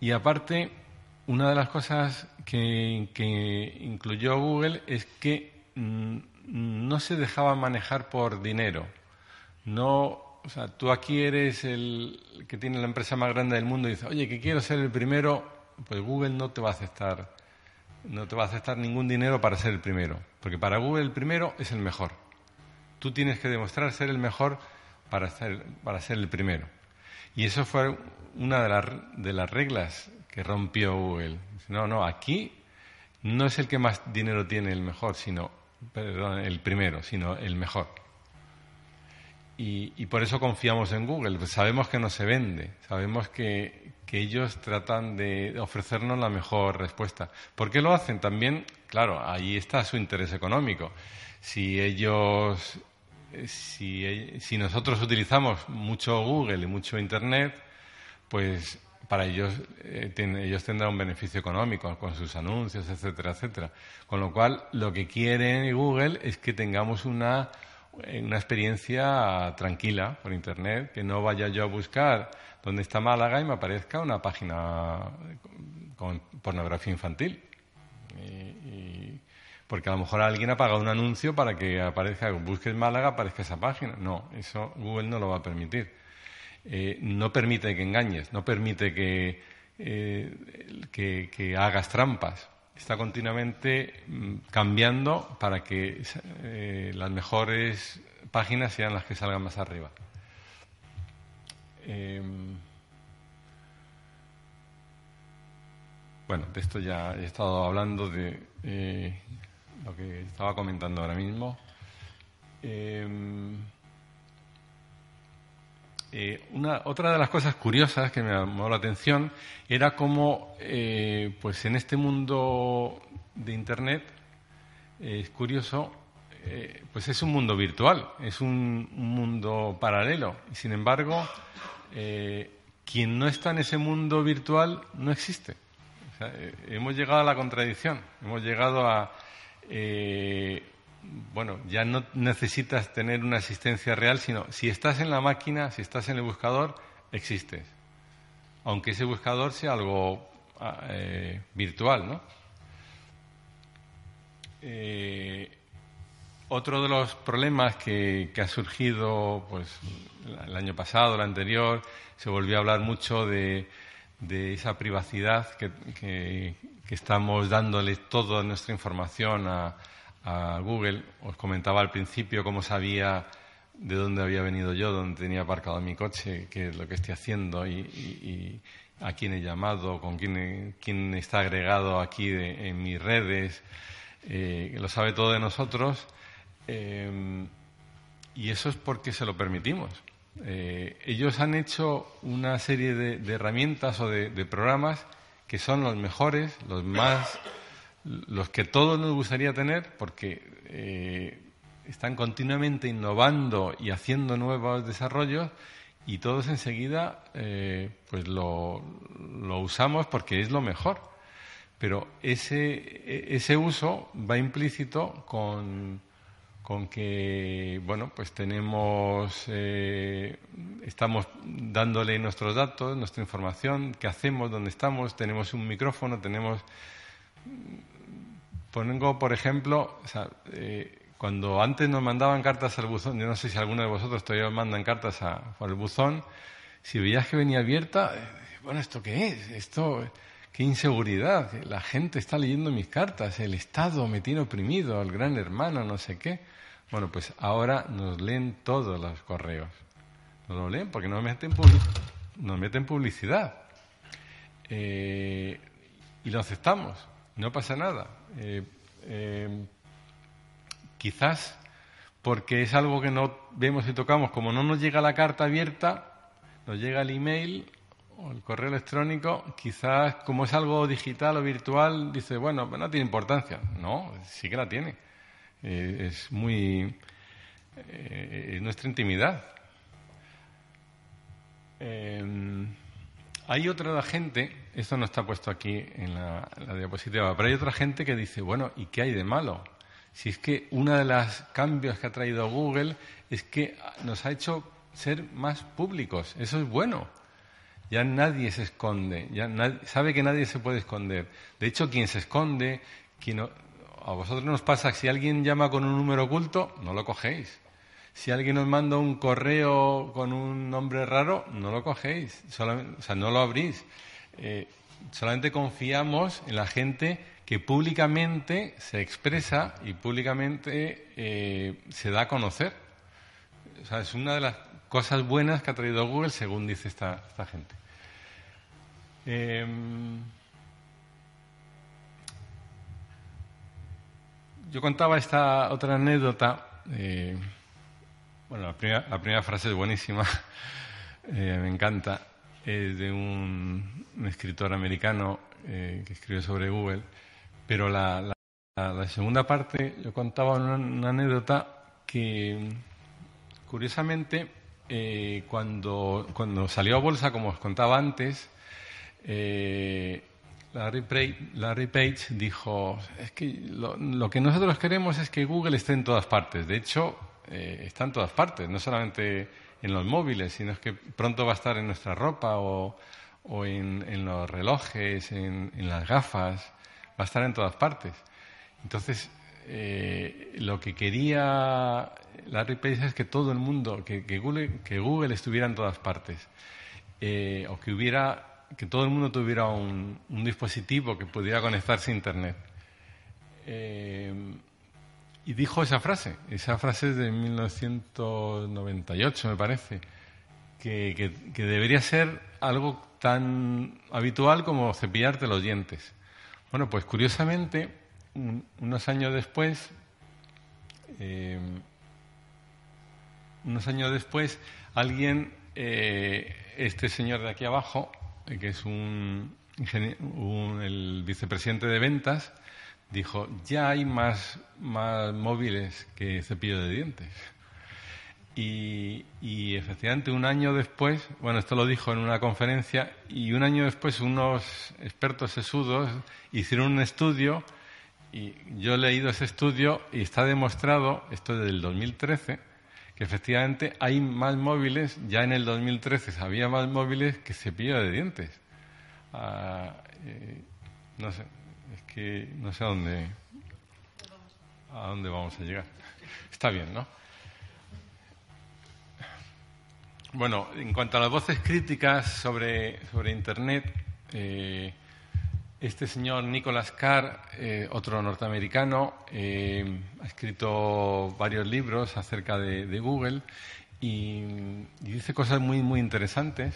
Y aparte, una de las cosas que, incluyó Google es que no se dejaba manejar por dinero. No, o sea, tú aquí eres el que tiene la empresa más grande del mundo y dices, oye, que quiero ser el primero, pues Google no te va a aceptar, no te va a aceptar ningún dinero para ser el primero, porque para Google el primero es el mejor. Tú tienes que demostrar ser el mejor para ser, para ser el primero. Y eso fue una de, de las reglas que rompió Google. No, no, aquí no es el que más dinero tiene el mejor, sino, perdón, el primero, sino el mejor. Y, por eso confiamos en Google. Pues sabemos que no se vende, sabemos que, ellos tratan de ofrecernos la mejor respuesta. ¿Por qué lo hacen? También, claro, ahí está su interés económico. Si ellos eh, si, nosotros utilizamos mucho Google y mucho Internet, pues para ellos, eh, ellos tendrán un beneficio económico con sus anuncios, etcétera, etcétera. Con lo cual, lo que quiere Google es que tengamos una, una experiencia tranquila por Internet, que no vaya yo a buscar dónde está Málaga y me aparezca una página con pornografía infantil. y, porque a lo mejor alguien ha pagado un anuncio para que aparezca, busques Málaga, aparezca esa página. No, eso Google no lo va a permitir. Eh, no permite que engañes, no permite que, eh, que, hagas trampas. Está continuamente mm, cambiando para que eh, las mejores páginas sean las que salgan más arriba. Em, bueno, de esto ya he estado hablando de lo que estaba comentando ahora mismo. Eh, una, otra de las cosas curiosas que me llamó la atención era cómo, eh, pues en este mundo de Internet, es curioso, eh, pues es un mundo virtual, es un, mundo paralelo. Y sin embargo, quien no está en ese mundo virtual no existe. hemos llegado a la contradicción, hemos llegado a, eh, bueno, ya no necesitas tener una asistencia real, sino si estás en la máquina, si estás en el buscador, existes. Aunque ese buscador sea algo ah, eh, virtual, ¿no? Eh, otro de los problemas que, ha surgido pues, el año pasado, el anterior, se volvió a hablar mucho de, esa privacidad que, que estamos dándole toda nuestra información a, Google. Os comentaba al principio cómo sabía de dónde había venido yo, dónde tenía aparcado mi coche, qué es lo que estoy haciendo y, a quién he llamado, con quién, quién está agregado aquí en mis redes. Eh, lo sabe todo de nosotros. Eh, y eso es porque se lo permitimos. Eh, ellos han hecho una serie de, herramientas o de programas que son los mejores, los más, los que todos nos gustaría tener, porque eh, están continuamente innovando y haciendo nuevos desarrollos y todos enseguida eh, pues lo, lo, usamos porque es lo mejor. Pero ese, ese uso va implícito con, con que, bueno, pues tenemos, eh, estamos dándole nuestros datos, nuestra información, qué hacemos, dónde estamos, tenemos un micrófono, tenemos... Pongo, por ejemplo, eh, cuando antes nos mandaban cartas al buzón, yo no sé si alguno de vosotros todavía mandan cartas a, el buzón, si veías que venía abierta, eh, bueno, ¿esto qué es? Esto, qué inseguridad, la gente está leyendo mis cartas, el Estado me tiene oprimido, el gran hermano, no sé qué. Bueno, pues ahora nos leen todos los correos. Nos lo leen porque nos meten, nos meten publicidad. Eh, y lo aceptamos, no pasa nada. Eh, eh, quizás porque es algo que no vemos y tocamos, como no nos llega la carta abierta, nos llega el email o el correo electrónico, quizás como es algo digital o virtual, dice, bueno, no tiene importancia. No, sí que la tiene. Eh, es muy. Eh, nuestra intimidad. Eh, hay otra gente esto no está puesto aquí en la, diapositiva, pero hay otra gente que dice, bueno, ¿y qué hay de malo? Si es que uno de los cambios que ha traído Google es que nos ha hecho ser más públicos. Eso es bueno. Ya nadie se esconde. Ya sabe que nadie se puede esconder. De hecho, quien se esconde, quien a vosotros nos pasa si alguien llama con un número oculto, no lo cogéis. Si alguien os manda un correo con un nombre raro, no lo cogéis. Solamente- o sea, no lo abrís. Eh, solamente confiamos en la gente que públicamente se expresa y públicamente eh, se da a conocer. O sea, es una de las cosas buenas que ha traído Google, según dice esta, gente. Em, yo contaba esta otra anécdota. eh, bueno, la primera, la primera frase es buenísima, [LAUGHS] eh, me encanta. Es de un, escritor americano eh, que escribe sobre Google. Pero la, la- la- segunda parte, yo contaba una, una anécdota que, curiosamente, eh, cuando, cuando salió a bolsa, como os contaba antes, eh, Larry, Page, Larry Page dijo, es que lo, lo que nosotros queremos es que Google esté en todas partes. De hecho, eh, está en todas partes, no solamente en los móviles, sino que pronto va a estar en nuestra ropa o, o en, en los relojes, en, en las gafas, va a estar en todas partes. Entonces, eh, lo que quería Larry Page es que todo el mundo, que, que Google, que Google estuviera en todas partes, eh, o que hubiera, que todo el mundo tuviera un, un dispositivo que pudiera conectarse a Internet. Eh, y dijo esa frase, esa frase es de 1998, me parece, que, que- debería ser algo tan habitual como cepillarte los dientes. Bueno, pues curiosamente, un- unos años después, eh, unos años después, alguien, eh, este señor de aquí abajo, eh, que es un, un- el vicepresidente de ventas, dijo, ya hay más, más móviles que cepillo de dientes. Y, y efectivamente un año después, bueno, esto lo dijo en una conferencia, y un año después unos expertos sesudos hicieron un estudio, y yo he leído ese estudio y está demostrado, esto es del 2013, que efectivamente hay más móviles, ya en el 2013 había más móviles que cepillo de dientes. Ah, eh, no sé, que no sé a dónde, a dónde vamos a llegar. Está bien, ¿no? Bueno, en cuanto a las voces críticas sobre, sobre Internet, eh, este señor Nicholas Carr, eh, otro norteamericano, eh, ha escrito varios libros acerca de, Google y, y dice cosas muy, muy interesantes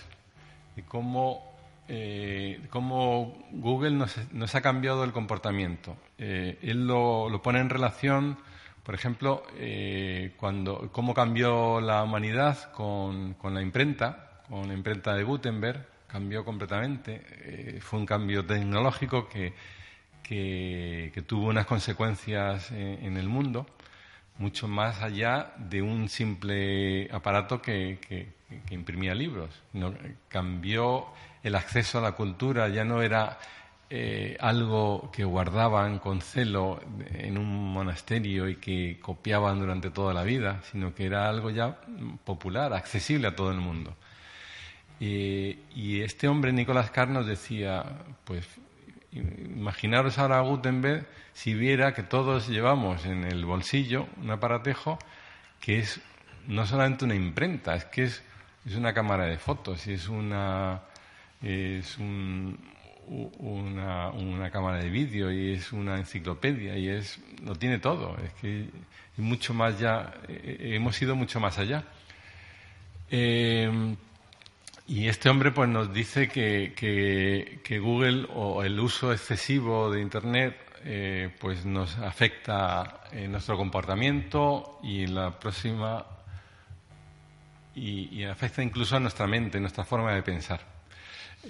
de cómo, eh, cómo Google nos, nos ha cambiado el comportamiento. Eh, él lo, lo pone en relación, por ejemplo, eh, cuando, cómo cambió la humanidad con, con la imprenta, con la imprenta de Gutenberg, cambió completamente. Eh, fue un cambio tecnológico que, que, que tuvo unas consecuencias en, en el mundo mucho más allá de un simple aparato que, que- que imprimía libros. No, cambió el acceso a la cultura, ya no era eh, algo que guardaban con celo en un monasterio y que copiaban durante toda la vida, sino que era algo ya popular, accesible a todo el mundo. Y este hombre, Nicolás Carr, nos decía, pues imaginaros ahora a Gutenberg si viera que todos llevamos en el bolsillo un aparatejo que es no solamente una imprenta, es que es, es una cámara de fotos, y es una es un- una, una cámara de vídeo y es una enciclopedia y es lo tiene todo, es que mucho más ya eh, hemos ido mucho más allá. Eh, y este hombre pues nos dice que, que- que Google o el uso excesivo de Internet eh, pues nos afecta en nuestro comportamiento y en la próxima y, y afecta incluso a nuestra mente, nuestra forma de pensar.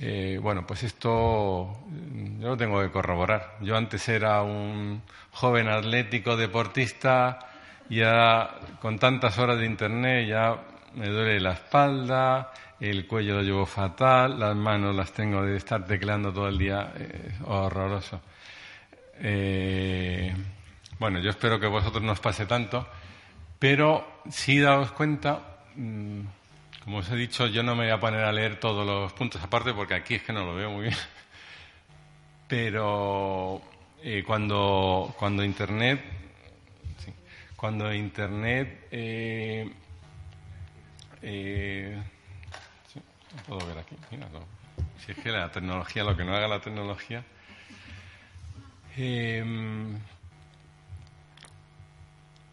Eh, bueno, pues esto mm, yo lo tengo que corroborar. Yo antes era un joven atlético deportista y ahora con tantas horas de internet ya me duele la espalda, el cuello lo llevo fatal, las manos las tengo de estar tecleando todo el día, eh, horroroso. Eh, bueno, yo espero que vosotros no os pase tanto, pero si daos cuenta, como os he dicho, yo no me voy a poner a leer todos los puntos aparte porque aquí es que no lo veo muy bien. [LAUGHS] Pero eh, cuando, cuando Internet, sí, cuando Internet, eh, eh, sí, puedo ver aquí, mira, si es que la tecnología, lo que no haga la tecnología. Eh,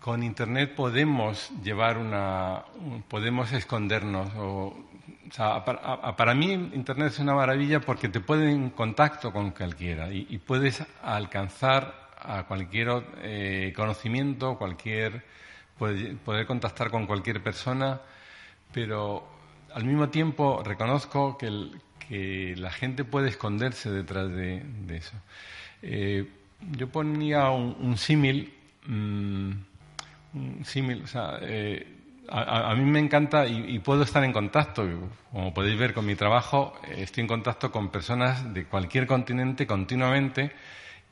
con Internet podemos llevar una, podemos escondernos. O, sea, para, para, mí Internet es una maravilla porque te pone en contacto con cualquiera y, puedes alcanzar a cualquier eh, conocimiento, cualquier poder, contactar con cualquier persona, pero al mismo tiempo reconozco que, el, que la gente puede esconderse detrás de, de eso. Eh, yo ponía un, un símil. Mmm, símil, o sea, eh, a, a, mí me encanta y, y, puedo estar en contacto, como podéis ver con mi trabajo, estoy en contacto con personas de cualquier continente continuamente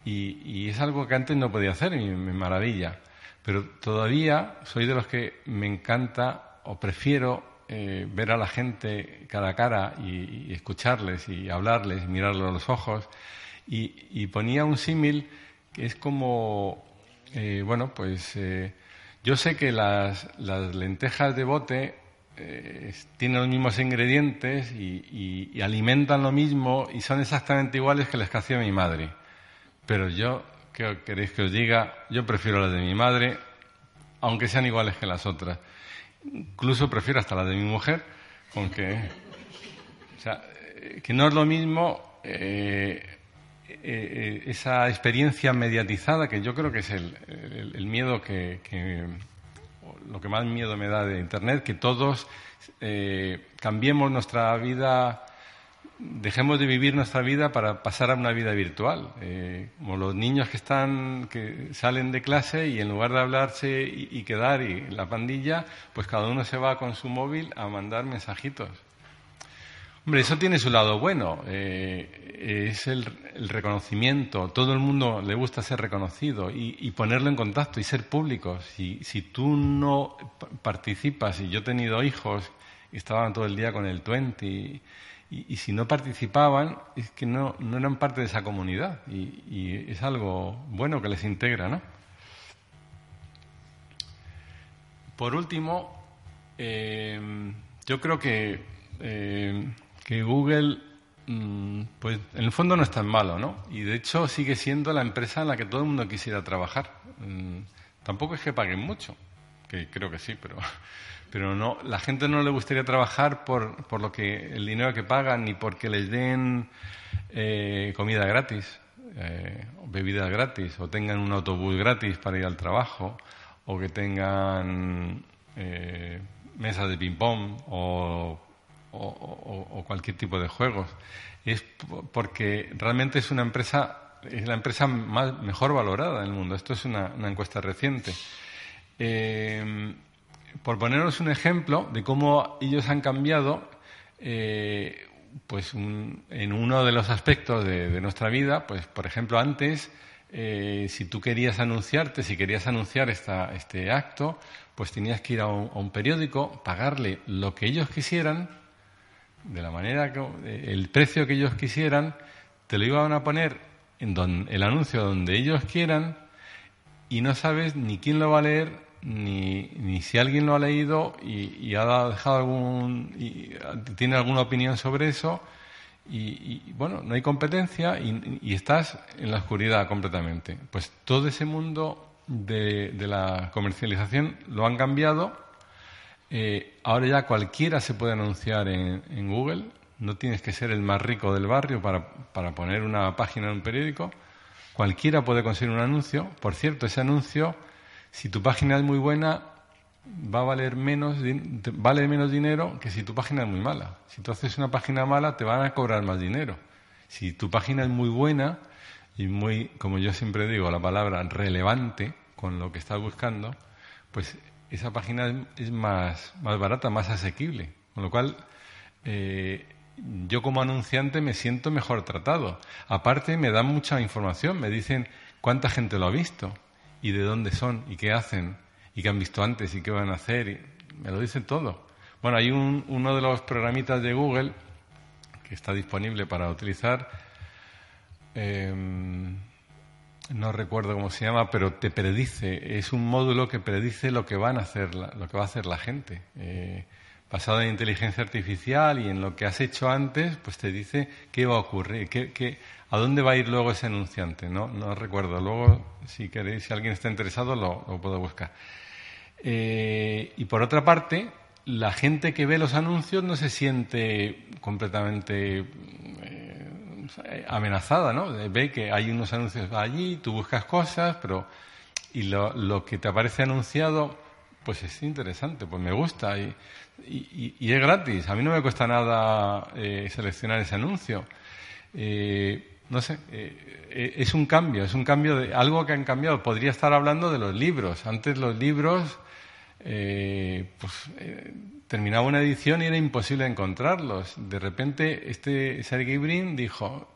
y, y es algo que antes no podía hacer y me maravilla. Pero todavía soy de los que me encanta o prefiero eh, ver a la gente cara a cara y, y escucharles y hablarles, y mirarlos a los ojos. Y, y ponía un símil que es como, eh, bueno, pues eh, yo sé que las, las lentejas de bote eh, tienen los mismos ingredientes y, y, y, alimentan lo mismo y son exactamente iguales que las que hacía mi madre. Pero yo, ¿qué queréis que os diga? Yo prefiero las de mi madre, aunque sean iguales que las otras. Incluso prefiero hasta las de mi mujer, aunque. O sea, que no es lo mismo. Eh, eh, esa experiencia mediatizada que yo creo que es el, el, el miedo que, que, lo que más miedo me da de Internet, que todos eh, cambiemos nuestra vida, dejemos de vivir nuestra vida para pasar a una vida virtual, eh, como los niños que están, que salen de clase y en lugar de hablarse y, y quedar y la pandilla, pues cada uno se va con su móvil a mandar mensajitos. Hombre, eso tiene su lado bueno. Eh, es el, el, reconocimiento. Todo el mundo le gusta ser reconocido y, ponerlo en contacto y ser público. Si, si, tú no participas, y yo he tenido hijos y estaban todo el día con el 20, y, y, si no participaban, es que no, no eran parte de esa comunidad. Y, es algo bueno que les integra, ¿no? Por último, eh, yo creo que. Eh, que Google, mmm, pues en el fondo no es tan malo, ¿no? Y de hecho sigue siendo la empresa en la que todo el mundo quisiera trabajar. Mm, tampoco es que paguen mucho, que creo que sí, pero, [LAUGHS] pero no, la gente no le gustaría trabajar por, por lo que el dinero que pagan ni porque les den eh, comida gratis, eh, bebidas gratis, o tengan un autobús gratis para ir al trabajo, o que tengan eh, mesas de ping-pong o o, cualquier tipo de juegos. Es porque realmente es una empresa, es la empresa más, mejor valorada en el mundo. Esto es una, encuesta reciente. Eh, por poneros un ejemplo de cómo ellos han cambiado, eh, pues un, en uno de los aspectos de, nuestra vida, pues por ejemplo antes, eh, si tú querías anunciarte, si querías anunciar esta, este acto, pues tenías que ir a un periódico, pagarle lo que ellos quisieran de la manera que el precio que ellos quisieran, te lo iban a poner en don, el anuncio donde ellos quieran y no sabes ni quién lo va a leer, ni, ni si alguien lo ha leído y, y ha dejado algún, y tiene alguna opinión sobre eso. Y, y bueno, no hay competencia y, y, estás en la oscuridad completamente. Pues todo ese mundo de, de la comercialización lo han cambiado eh, ahora ya cualquiera se puede anunciar en, en, Google, no tienes que ser el más rico del barrio para, para poner una página en un periódico, cualquiera puede conseguir un anuncio. Por cierto, ese anuncio, si tu página es muy buena, va a valer menos, vale menos dinero que si tu página es muy mala. Si tú haces una página mala, te van a cobrar más dinero. Si tu página es muy buena y muy, como yo siempre digo, la palabra relevante con lo que estás buscando, pues esa página es más, más barata, más asequible. Con lo cual, eh, yo como anunciante me siento mejor tratado. Aparte, me dan mucha información, me dicen cuánta gente lo ha visto y de dónde son y qué hacen y qué han visto antes y qué van a hacer. Me lo dicen todo. Bueno, hay un, uno de los programitas de Google que está disponible para utilizar. Em, no recuerdo cómo se llama, pero te predice, es un módulo que predice lo que van a hacer, lo que va a hacer la gente. Eh, basado en inteligencia artificial y en lo que has hecho antes, pues te dice qué va a ocurrir, qué, a dónde va a ir luego ese anunciante. No, no recuerdo. Luego, si queréis, si alguien está interesado, lo, puedo buscar. Eh, y por otra parte, la gente que ve los anuncios no se siente completamente amenazada, ¿no? Ve que hay unos anuncios allí, tú buscas cosas, pero y lo, lo que te aparece anunciado, pues es interesante, pues me gusta y, y, es gratis. A mí no me cuesta nada eh, seleccionar ese anuncio. Eh, no sé, es un cambio, es un cambio de algo que han cambiado. Podría estar hablando de los libros. Antes los libros eh, pues, eh, terminaba una edición y era imposible encontrarlos. De repente, este Sergey Brin dijo,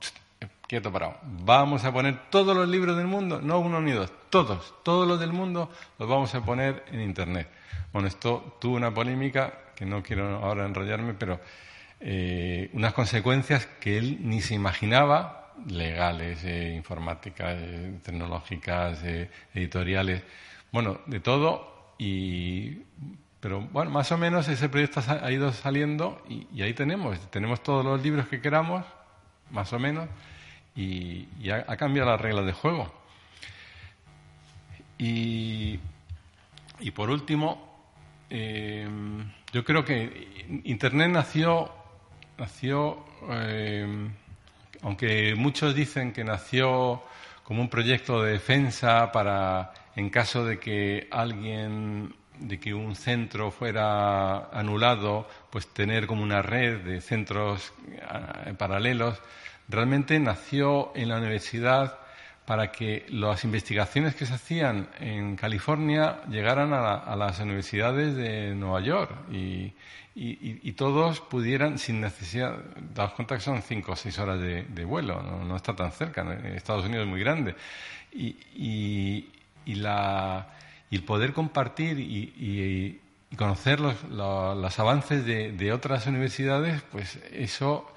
quieto parado, vamos a poner todos los libros del mundo, no uno ni dos, todos, todos los del mundo los vamos a poner en Internet. Bueno, esto tuvo una polémica, que no quiero ahora enrollarme, pero eh, unas consecuencias que él ni se imaginaba, legales, informáticas, tecnológicas, editoriales, bueno, de todo, y, pero bueno, más o menos ese proyecto ha ido saliendo y, ahí tenemos, tenemos todos los libros que queramos, más o menos, y, ha, cambiado las reglas de juego. Y, por último, eh, yo creo que Internet nació, nació eh, aunque muchos dicen que nació como un proyecto de defensa para en caso de que alguien, de que un centro fuera anulado, pues tener como una red de centros eh, paralelos, realmente nació en la universidad para que las investigaciones que se hacían en California llegaran a, las universidades de Nueva York y, todos pudieran, sin necesidad, daos cuenta que son cinco o seis horas de, vuelo, no, está tan cerca, Estados Unidos es muy grande, y, y, la, y el poder compartir y, conocer los, los, avances de, otras universidades, pues eso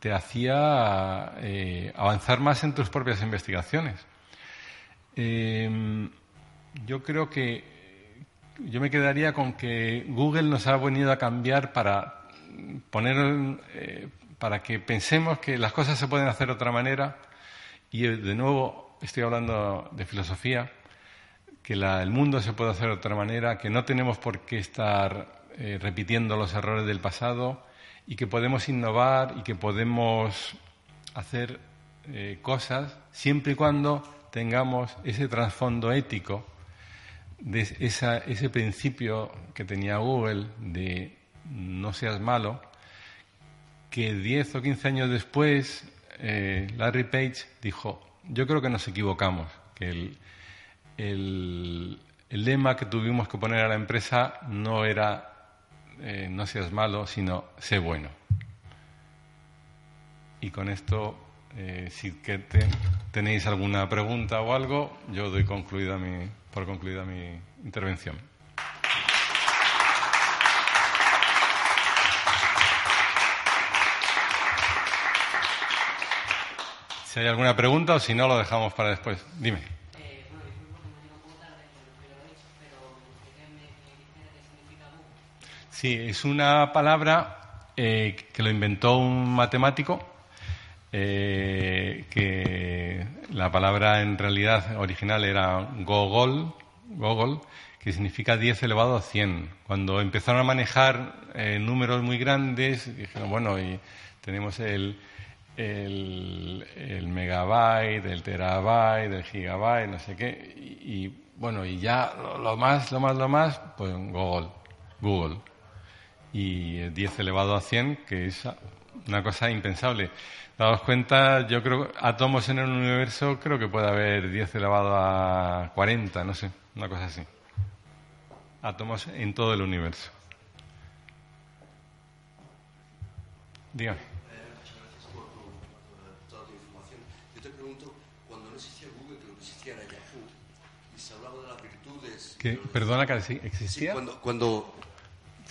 te hacía eh, avanzar más en tus propias investigaciones. Em, yo creo que yo me quedaría con que Google nos ha venido a cambiar para poner, eh, para que pensemos que las cosas se pueden hacer de otra manera. Y de nuevo estoy hablando de filosofía que el mundo se puede hacer de otra manera, que no tenemos por qué estar eh, repitiendo los errores del pasado y que podemos innovar y que podemos hacer eh, cosas siempre y cuando tengamos ese trasfondo ético de ese principio que tenía Google de no seas malo, que 10 o 15 años después eh, Larry Page dijo, yo creo que nos equivocamos, que el, el, lema que tuvimos que poner a la empresa no era eh, no seas malo, sino sé bueno. Y con esto, eh, si que tenéis alguna pregunta o algo, yo doy concluida mi, por concluida mi intervención. Si hay alguna pregunta o si no, lo dejamos para después. Dime. Sí, es una palabra eh, que lo inventó un matemático, eh, que la palabra en realidad original era gogol, gogol que significa 10 elevado a 100. Cuando empezaron a manejar eh, números muy grandes, dijeron, bueno, y tenemos el, el, megabyte, el terabyte, el gigabyte, no sé qué, y, bueno, y ya lo, más, lo más, lo más, pues Google, Google y 10 elevado a 100, que es una cosa impensable. Daos cuenta, yo creo átomos en el universo creo que puede haber 10 elevado a 40, no sé, una cosa así. átomos en todo el universo. Dígame. Muchas gracias por, toda tu información. Yo te pregunto, cuando no existía Google, que lo que existía era Yahoo, y se hablaba de las virtudes... Los- perdona, que sí, Sí, ¿existía? cuando, cuando,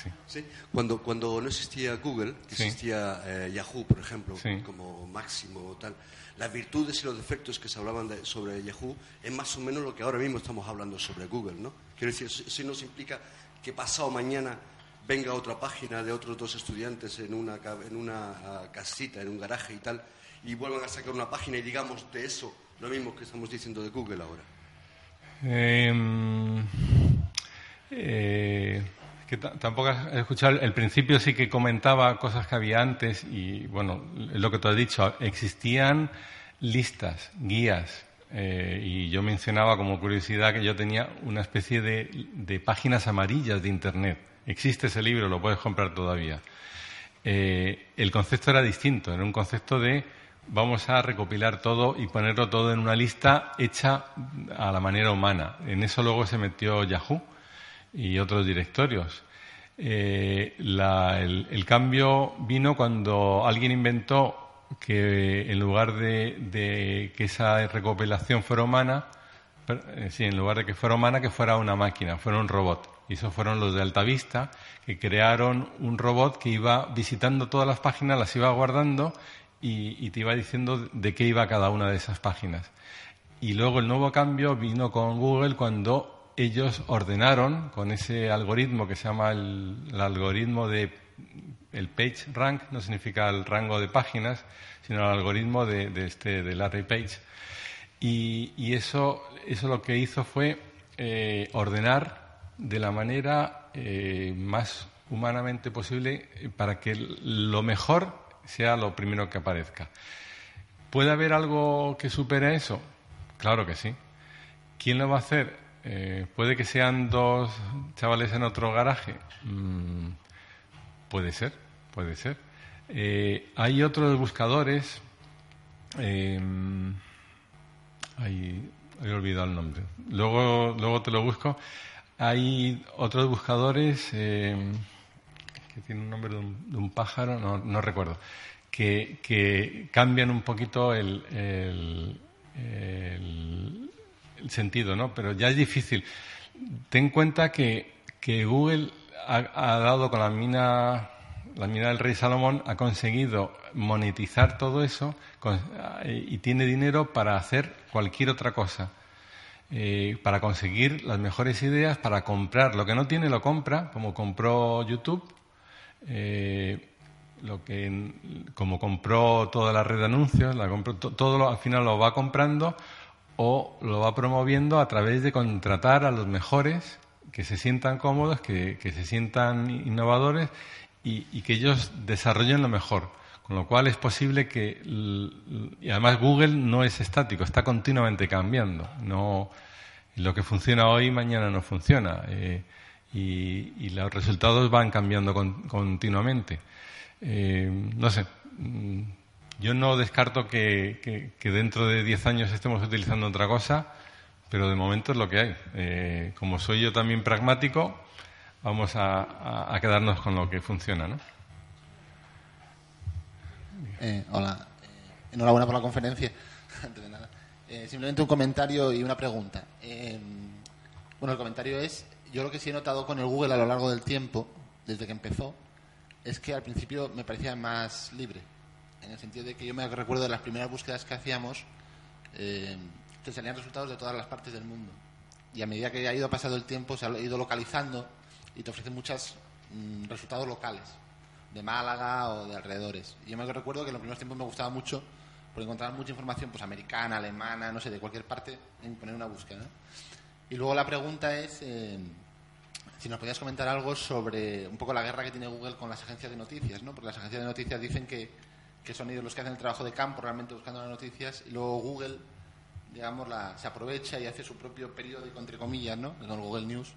Sí. sí, cuando, cuando no existía Google, que Sí. existía eh, Yahoo, por ejemplo, como máximo o tal, las virtudes y los defectos que se hablaban de- sobre Yahoo es más o menos lo que ahora mismo estamos hablando sobre Google, ¿no? Quiero decir, eso, eso nos implica que pasado mañana venga otra página de otros dos estudiantes en una, en una ah, casita, en un garaje y tal, y vuelvan a sacar una página y digamos de eso lo mismo que estamos diciendo de Google ahora. Eh, eh, que ta- tampoco has escuchado el principio sí que comentaba cosas que había antes y bueno lo que tú has dicho existían listas guías eh, y yo mencionaba como curiosidad que yo tenía una especie de, de páginas amarillas de internet existe ese libro lo puedes comprar todavía eh, el concepto era distinto, era un concepto de vamos a recopilar todo y ponerlo todo en una lista hecha a la manera humana. En eso luego se metió Yahoo y otros directorios. Eh, la- el, el cambio vino cuando alguien inventó que en lugar de, de que esa recopilación fuera humana, eh, sí, en lugar de que fuera humana, que fuera una máquina, fuera un robot. Y esos fueron los de Altavista, que crearon un robot que iba visitando todas las páginas, las iba guardando y, y te iba diciendo de qué iba cada una de esas páginas. Y luego el nuevo cambio vino con Google cuando ellos ordenaron con ese algoritmo que se llama el, algoritmo de el page rank, no significa el rango de páginas, sino el algoritmo de, de este de Larry Page. Y, y eso, eso lo que hizo fue eh, ordenar de la manera eh, más humanamente posible eh, para que lo mejor sea lo primero que aparezca. ¿Puede haber algo que supere eso? Claro que sí. ¿Quién lo va a hacer? Eh, ¿Puede que sean dos chavales en otro garaje? Mm, puede ser, puede ser. Eh, hay otros buscadores. eh, hay, he olvidado el nombre. Luego, luego te lo busco. Hay otros buscadores eh, que tienen un nombre de un, de un pájaro, no, no recuerdo, que, que cambian un poquito el- el sentido, ¿no? Pero ya es difícil. Ten en cuenta que, que Google ha, dado con la mina, la mina del rey Salomón, ha conseguido monetizar todo eso con- y tiene dinero para hacer cualquier otra cosa eh, para conseguir las mejores ideas, para comprar. Lo que no tiene lo compra, como compró YouTube, eh, lo que, como compró toda la red de anuncios, la compró, to- todo lo- al final lo va comprando o lo va promoviendo a través de contratar a los mejores que se sientan cómodos, que, que se sientan innovadores y, y que ellos desarrollen lo mejor. Con lo cual es posible que, y además Google no es estático, está continuamente cambiando. No, lo que funciona hoy mañana no funciona eh, y, y los resultados van cambiando con- continuamente. Eh, no sé, mm, yo no descarto que, dentro de 10 años estemos utilizando otra cosa, pero de momento es lo que hay. Eh, como soy yo también pragmático, vamos a, quedarnos con lo que funciona, ¿no? Eh, hola, Eh, enhorabuena por la conferencia. [LAUGHS] Antes de nada. Eh, simplemente un comentario y una pregunta. Bueno, el comentario es, yo lo que sí he notado con el Google a lo largo del tiempo, desde que empezó, es que al principio me parecía más libre. En el sentido de que yo me recuerdo de las primeras búsquedas que hacíamos, eh, te salían resultados de todas las partes del mundo. Y a medida que ha ido pasando el tiempo, se ha ido localizando y te ofrece muchos resultados locales, de Málaga o de alrededores. Y yo me recuerdo que en los primeros tiempos me gustaba mucho, porque encontraba mucha información pues americana, alemana, no sé, de cualquier parte, en poner una búsqueda. Y luego la pregunta es eh, si nos podías comentar algo sobre un poco la guerra que tiene Google con las agencias de noticias, ¿no? Porque las agencias de noticias dicen que, que son ellos los que hacen el trabajo de campo realmente buscando las noticias y luego Google, digamos, la, se aprovecha y hace su propio periódico, entre comillas, ¿no? Con Google News,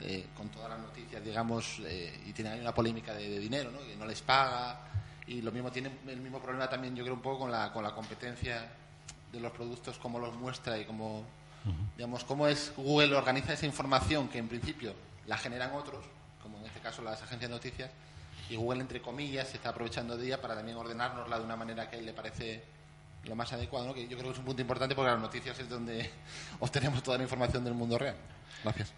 eh, con todas las noticias, digamos, eh, y tiene ahí una polémica de, de dinero, ¿no? Que no les paga y lo mismo tiene el mismo problema también, yo creo, un poco con la, con la competencia de los productos, cómo los muestra y cómo, digamos, cómo es Google organiza esa información que en principio la generan otros, como en este caso las agencias de noticias, y Google, entre comillas, se está aprovechando de ella para también ordenárnosla de una manera que a él le parece lo más adecuado, que yo creo que es un punto importante porque las noticias es donde [LAUGHS] obtenemos toda la información del mundo real. Gracias.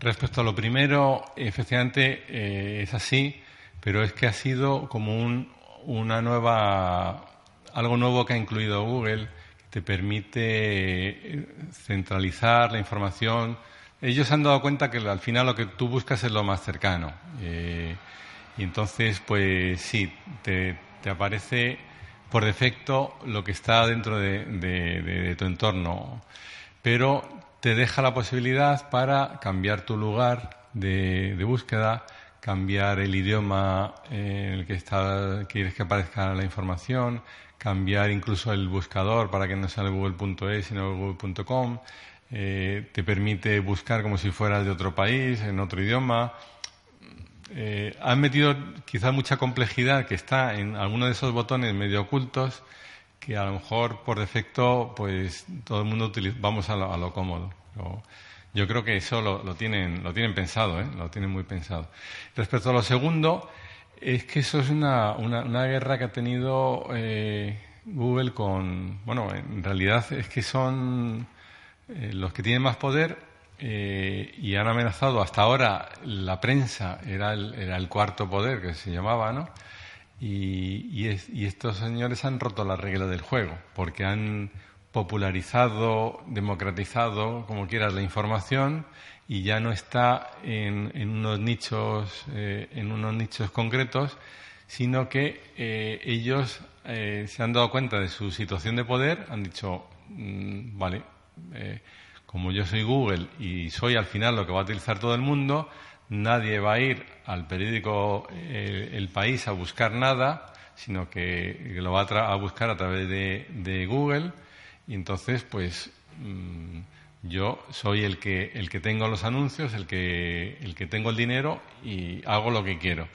Respecto a lo primero, efectivamente eh, es así, pero es que ha sido como un, una nueva, algo nuevo que ha incluido Google, que te permite eh, centralizar la información. Ellos han dado cuenta que al final lo que tú buscas es lo más cercano. Eh, y entonces, pues sí, te, te aparece por defecto lo que está dentro de, de- tu entorno, pero te deja la posibilidad para cambiar tu lugar de, búsqueda, cambiar el idioma en el que está, quieres que aparezca la información, cambiar incluso el buscador para que no sea el google.es sino google.com, eh, te permite buscar como si fueras de otro país, en otro idioma, eh, han metido quizá mucha complejidad que está en alguno de esos botones medio ocultos que a lo mejor por defecto pues todo el mundo utiliza, vamos a lo, a lo cómodo. Lo- yo creo que eso lo, tienen lo tienen pensado, ¿eh? lo tienen muy pensado. Respecto a lo segundo, es que eso es una, una, una guerra que ha tenido eh, Google con, bueno, en realidad es que son eh, los que tienen más poder eh, y han amenazado hasta ahora la prensa era el, era el cuarto poder que se llamaba, ¿no? Y, y es- y estos señores han roto las reglas del juego porque han popularizado, democratizado, como quieras, la información y ya no está en, en unos nichos, eh, en unos nichos concretos, sino que eh, ellos eh, se han dado cuenta de su situación de poder, han dicho, mm, vale, eh, como yo soy Google y soy al final lo que va a utilizar todo el mundo, nadie va a ir al periódico eh, El País a buscar nada, sino que lo va a, a buscar a través de, de Google. Y entonces pues mm, yo soy el que el que tengo los anuncios, el que el que tengo el dinero y hago lo que quiero.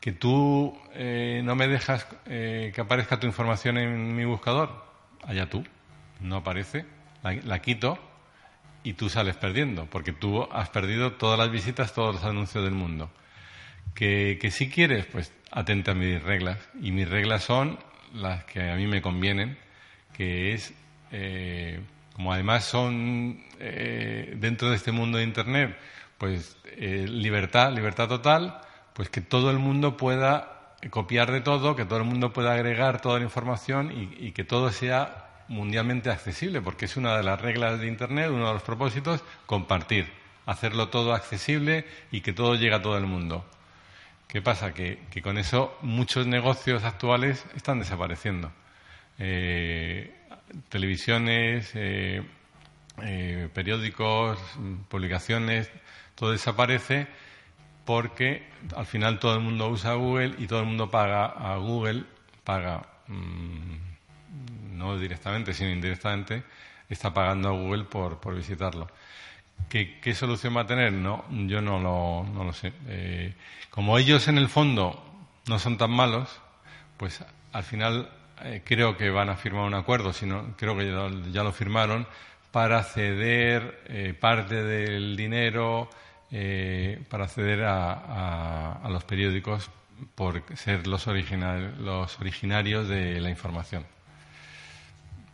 Que tú eh, no me dejas eh, que aparezca tu información en mi buscador, allá tú, no aparece, la, la quito y tú sales perdiendo, porque tú has perdido todas las visitas, todos los anuncios del mundo. Que, que si quieres, pues atenta a mis reglas. Y mis reglas son las que a mí me convienen, que es, eh, como además son eh, dentro de este mundo de Internet, pues eh, libertad, libertad total, pues que todo el mundo pueda copiar de todo, que todo el mundo pueda agregar toda la información y, y que todo sea mundialmente accesible, porque es una de las reglas de Internet, uno de los propósitos, compartir, hacerlo todo accesible y que todo llegue a todo el mundo. ¿Qué pasa? Que, con eso muchos negocios actuales están desapareciendo. Eh, televisiones, eh, eh, periódicos, publicaciones, todo desaparece porque al final todo el mundo usa Google y todo el mundo paga a Google, paga mm, no directamente, sino indirectamente, está pagando a Google por, visitarlo. ¿Qué, solución va a tener? No, yo no lo, sé. Eh, como ellos en el fondo no son tan malos, pues al final eh, creo que van a firmar un acuerdo, sino creo que ya, lo firmaron, para ceder eh, parte del dinero, para ceder a, a- los periódicos por ser los, los originarios de la información.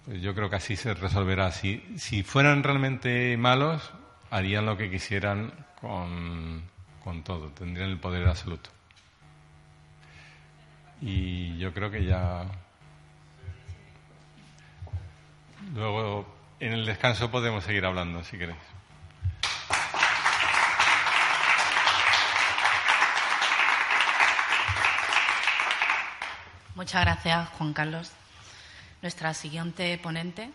Pues yo creo que así se resolverá. Si, si fueran realmente malos, harían lo que quisieran con, con todo, tendrían el poder absoluto. Y yo creo que ya. Luego, en el descanso podemos seguir hablando, si queréis. Muchas gracias, Juan Carlos. Nuestra siguiente ponente.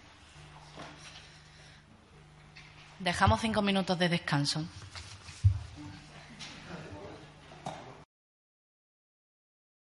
Dejamos cinco minutos de descanso.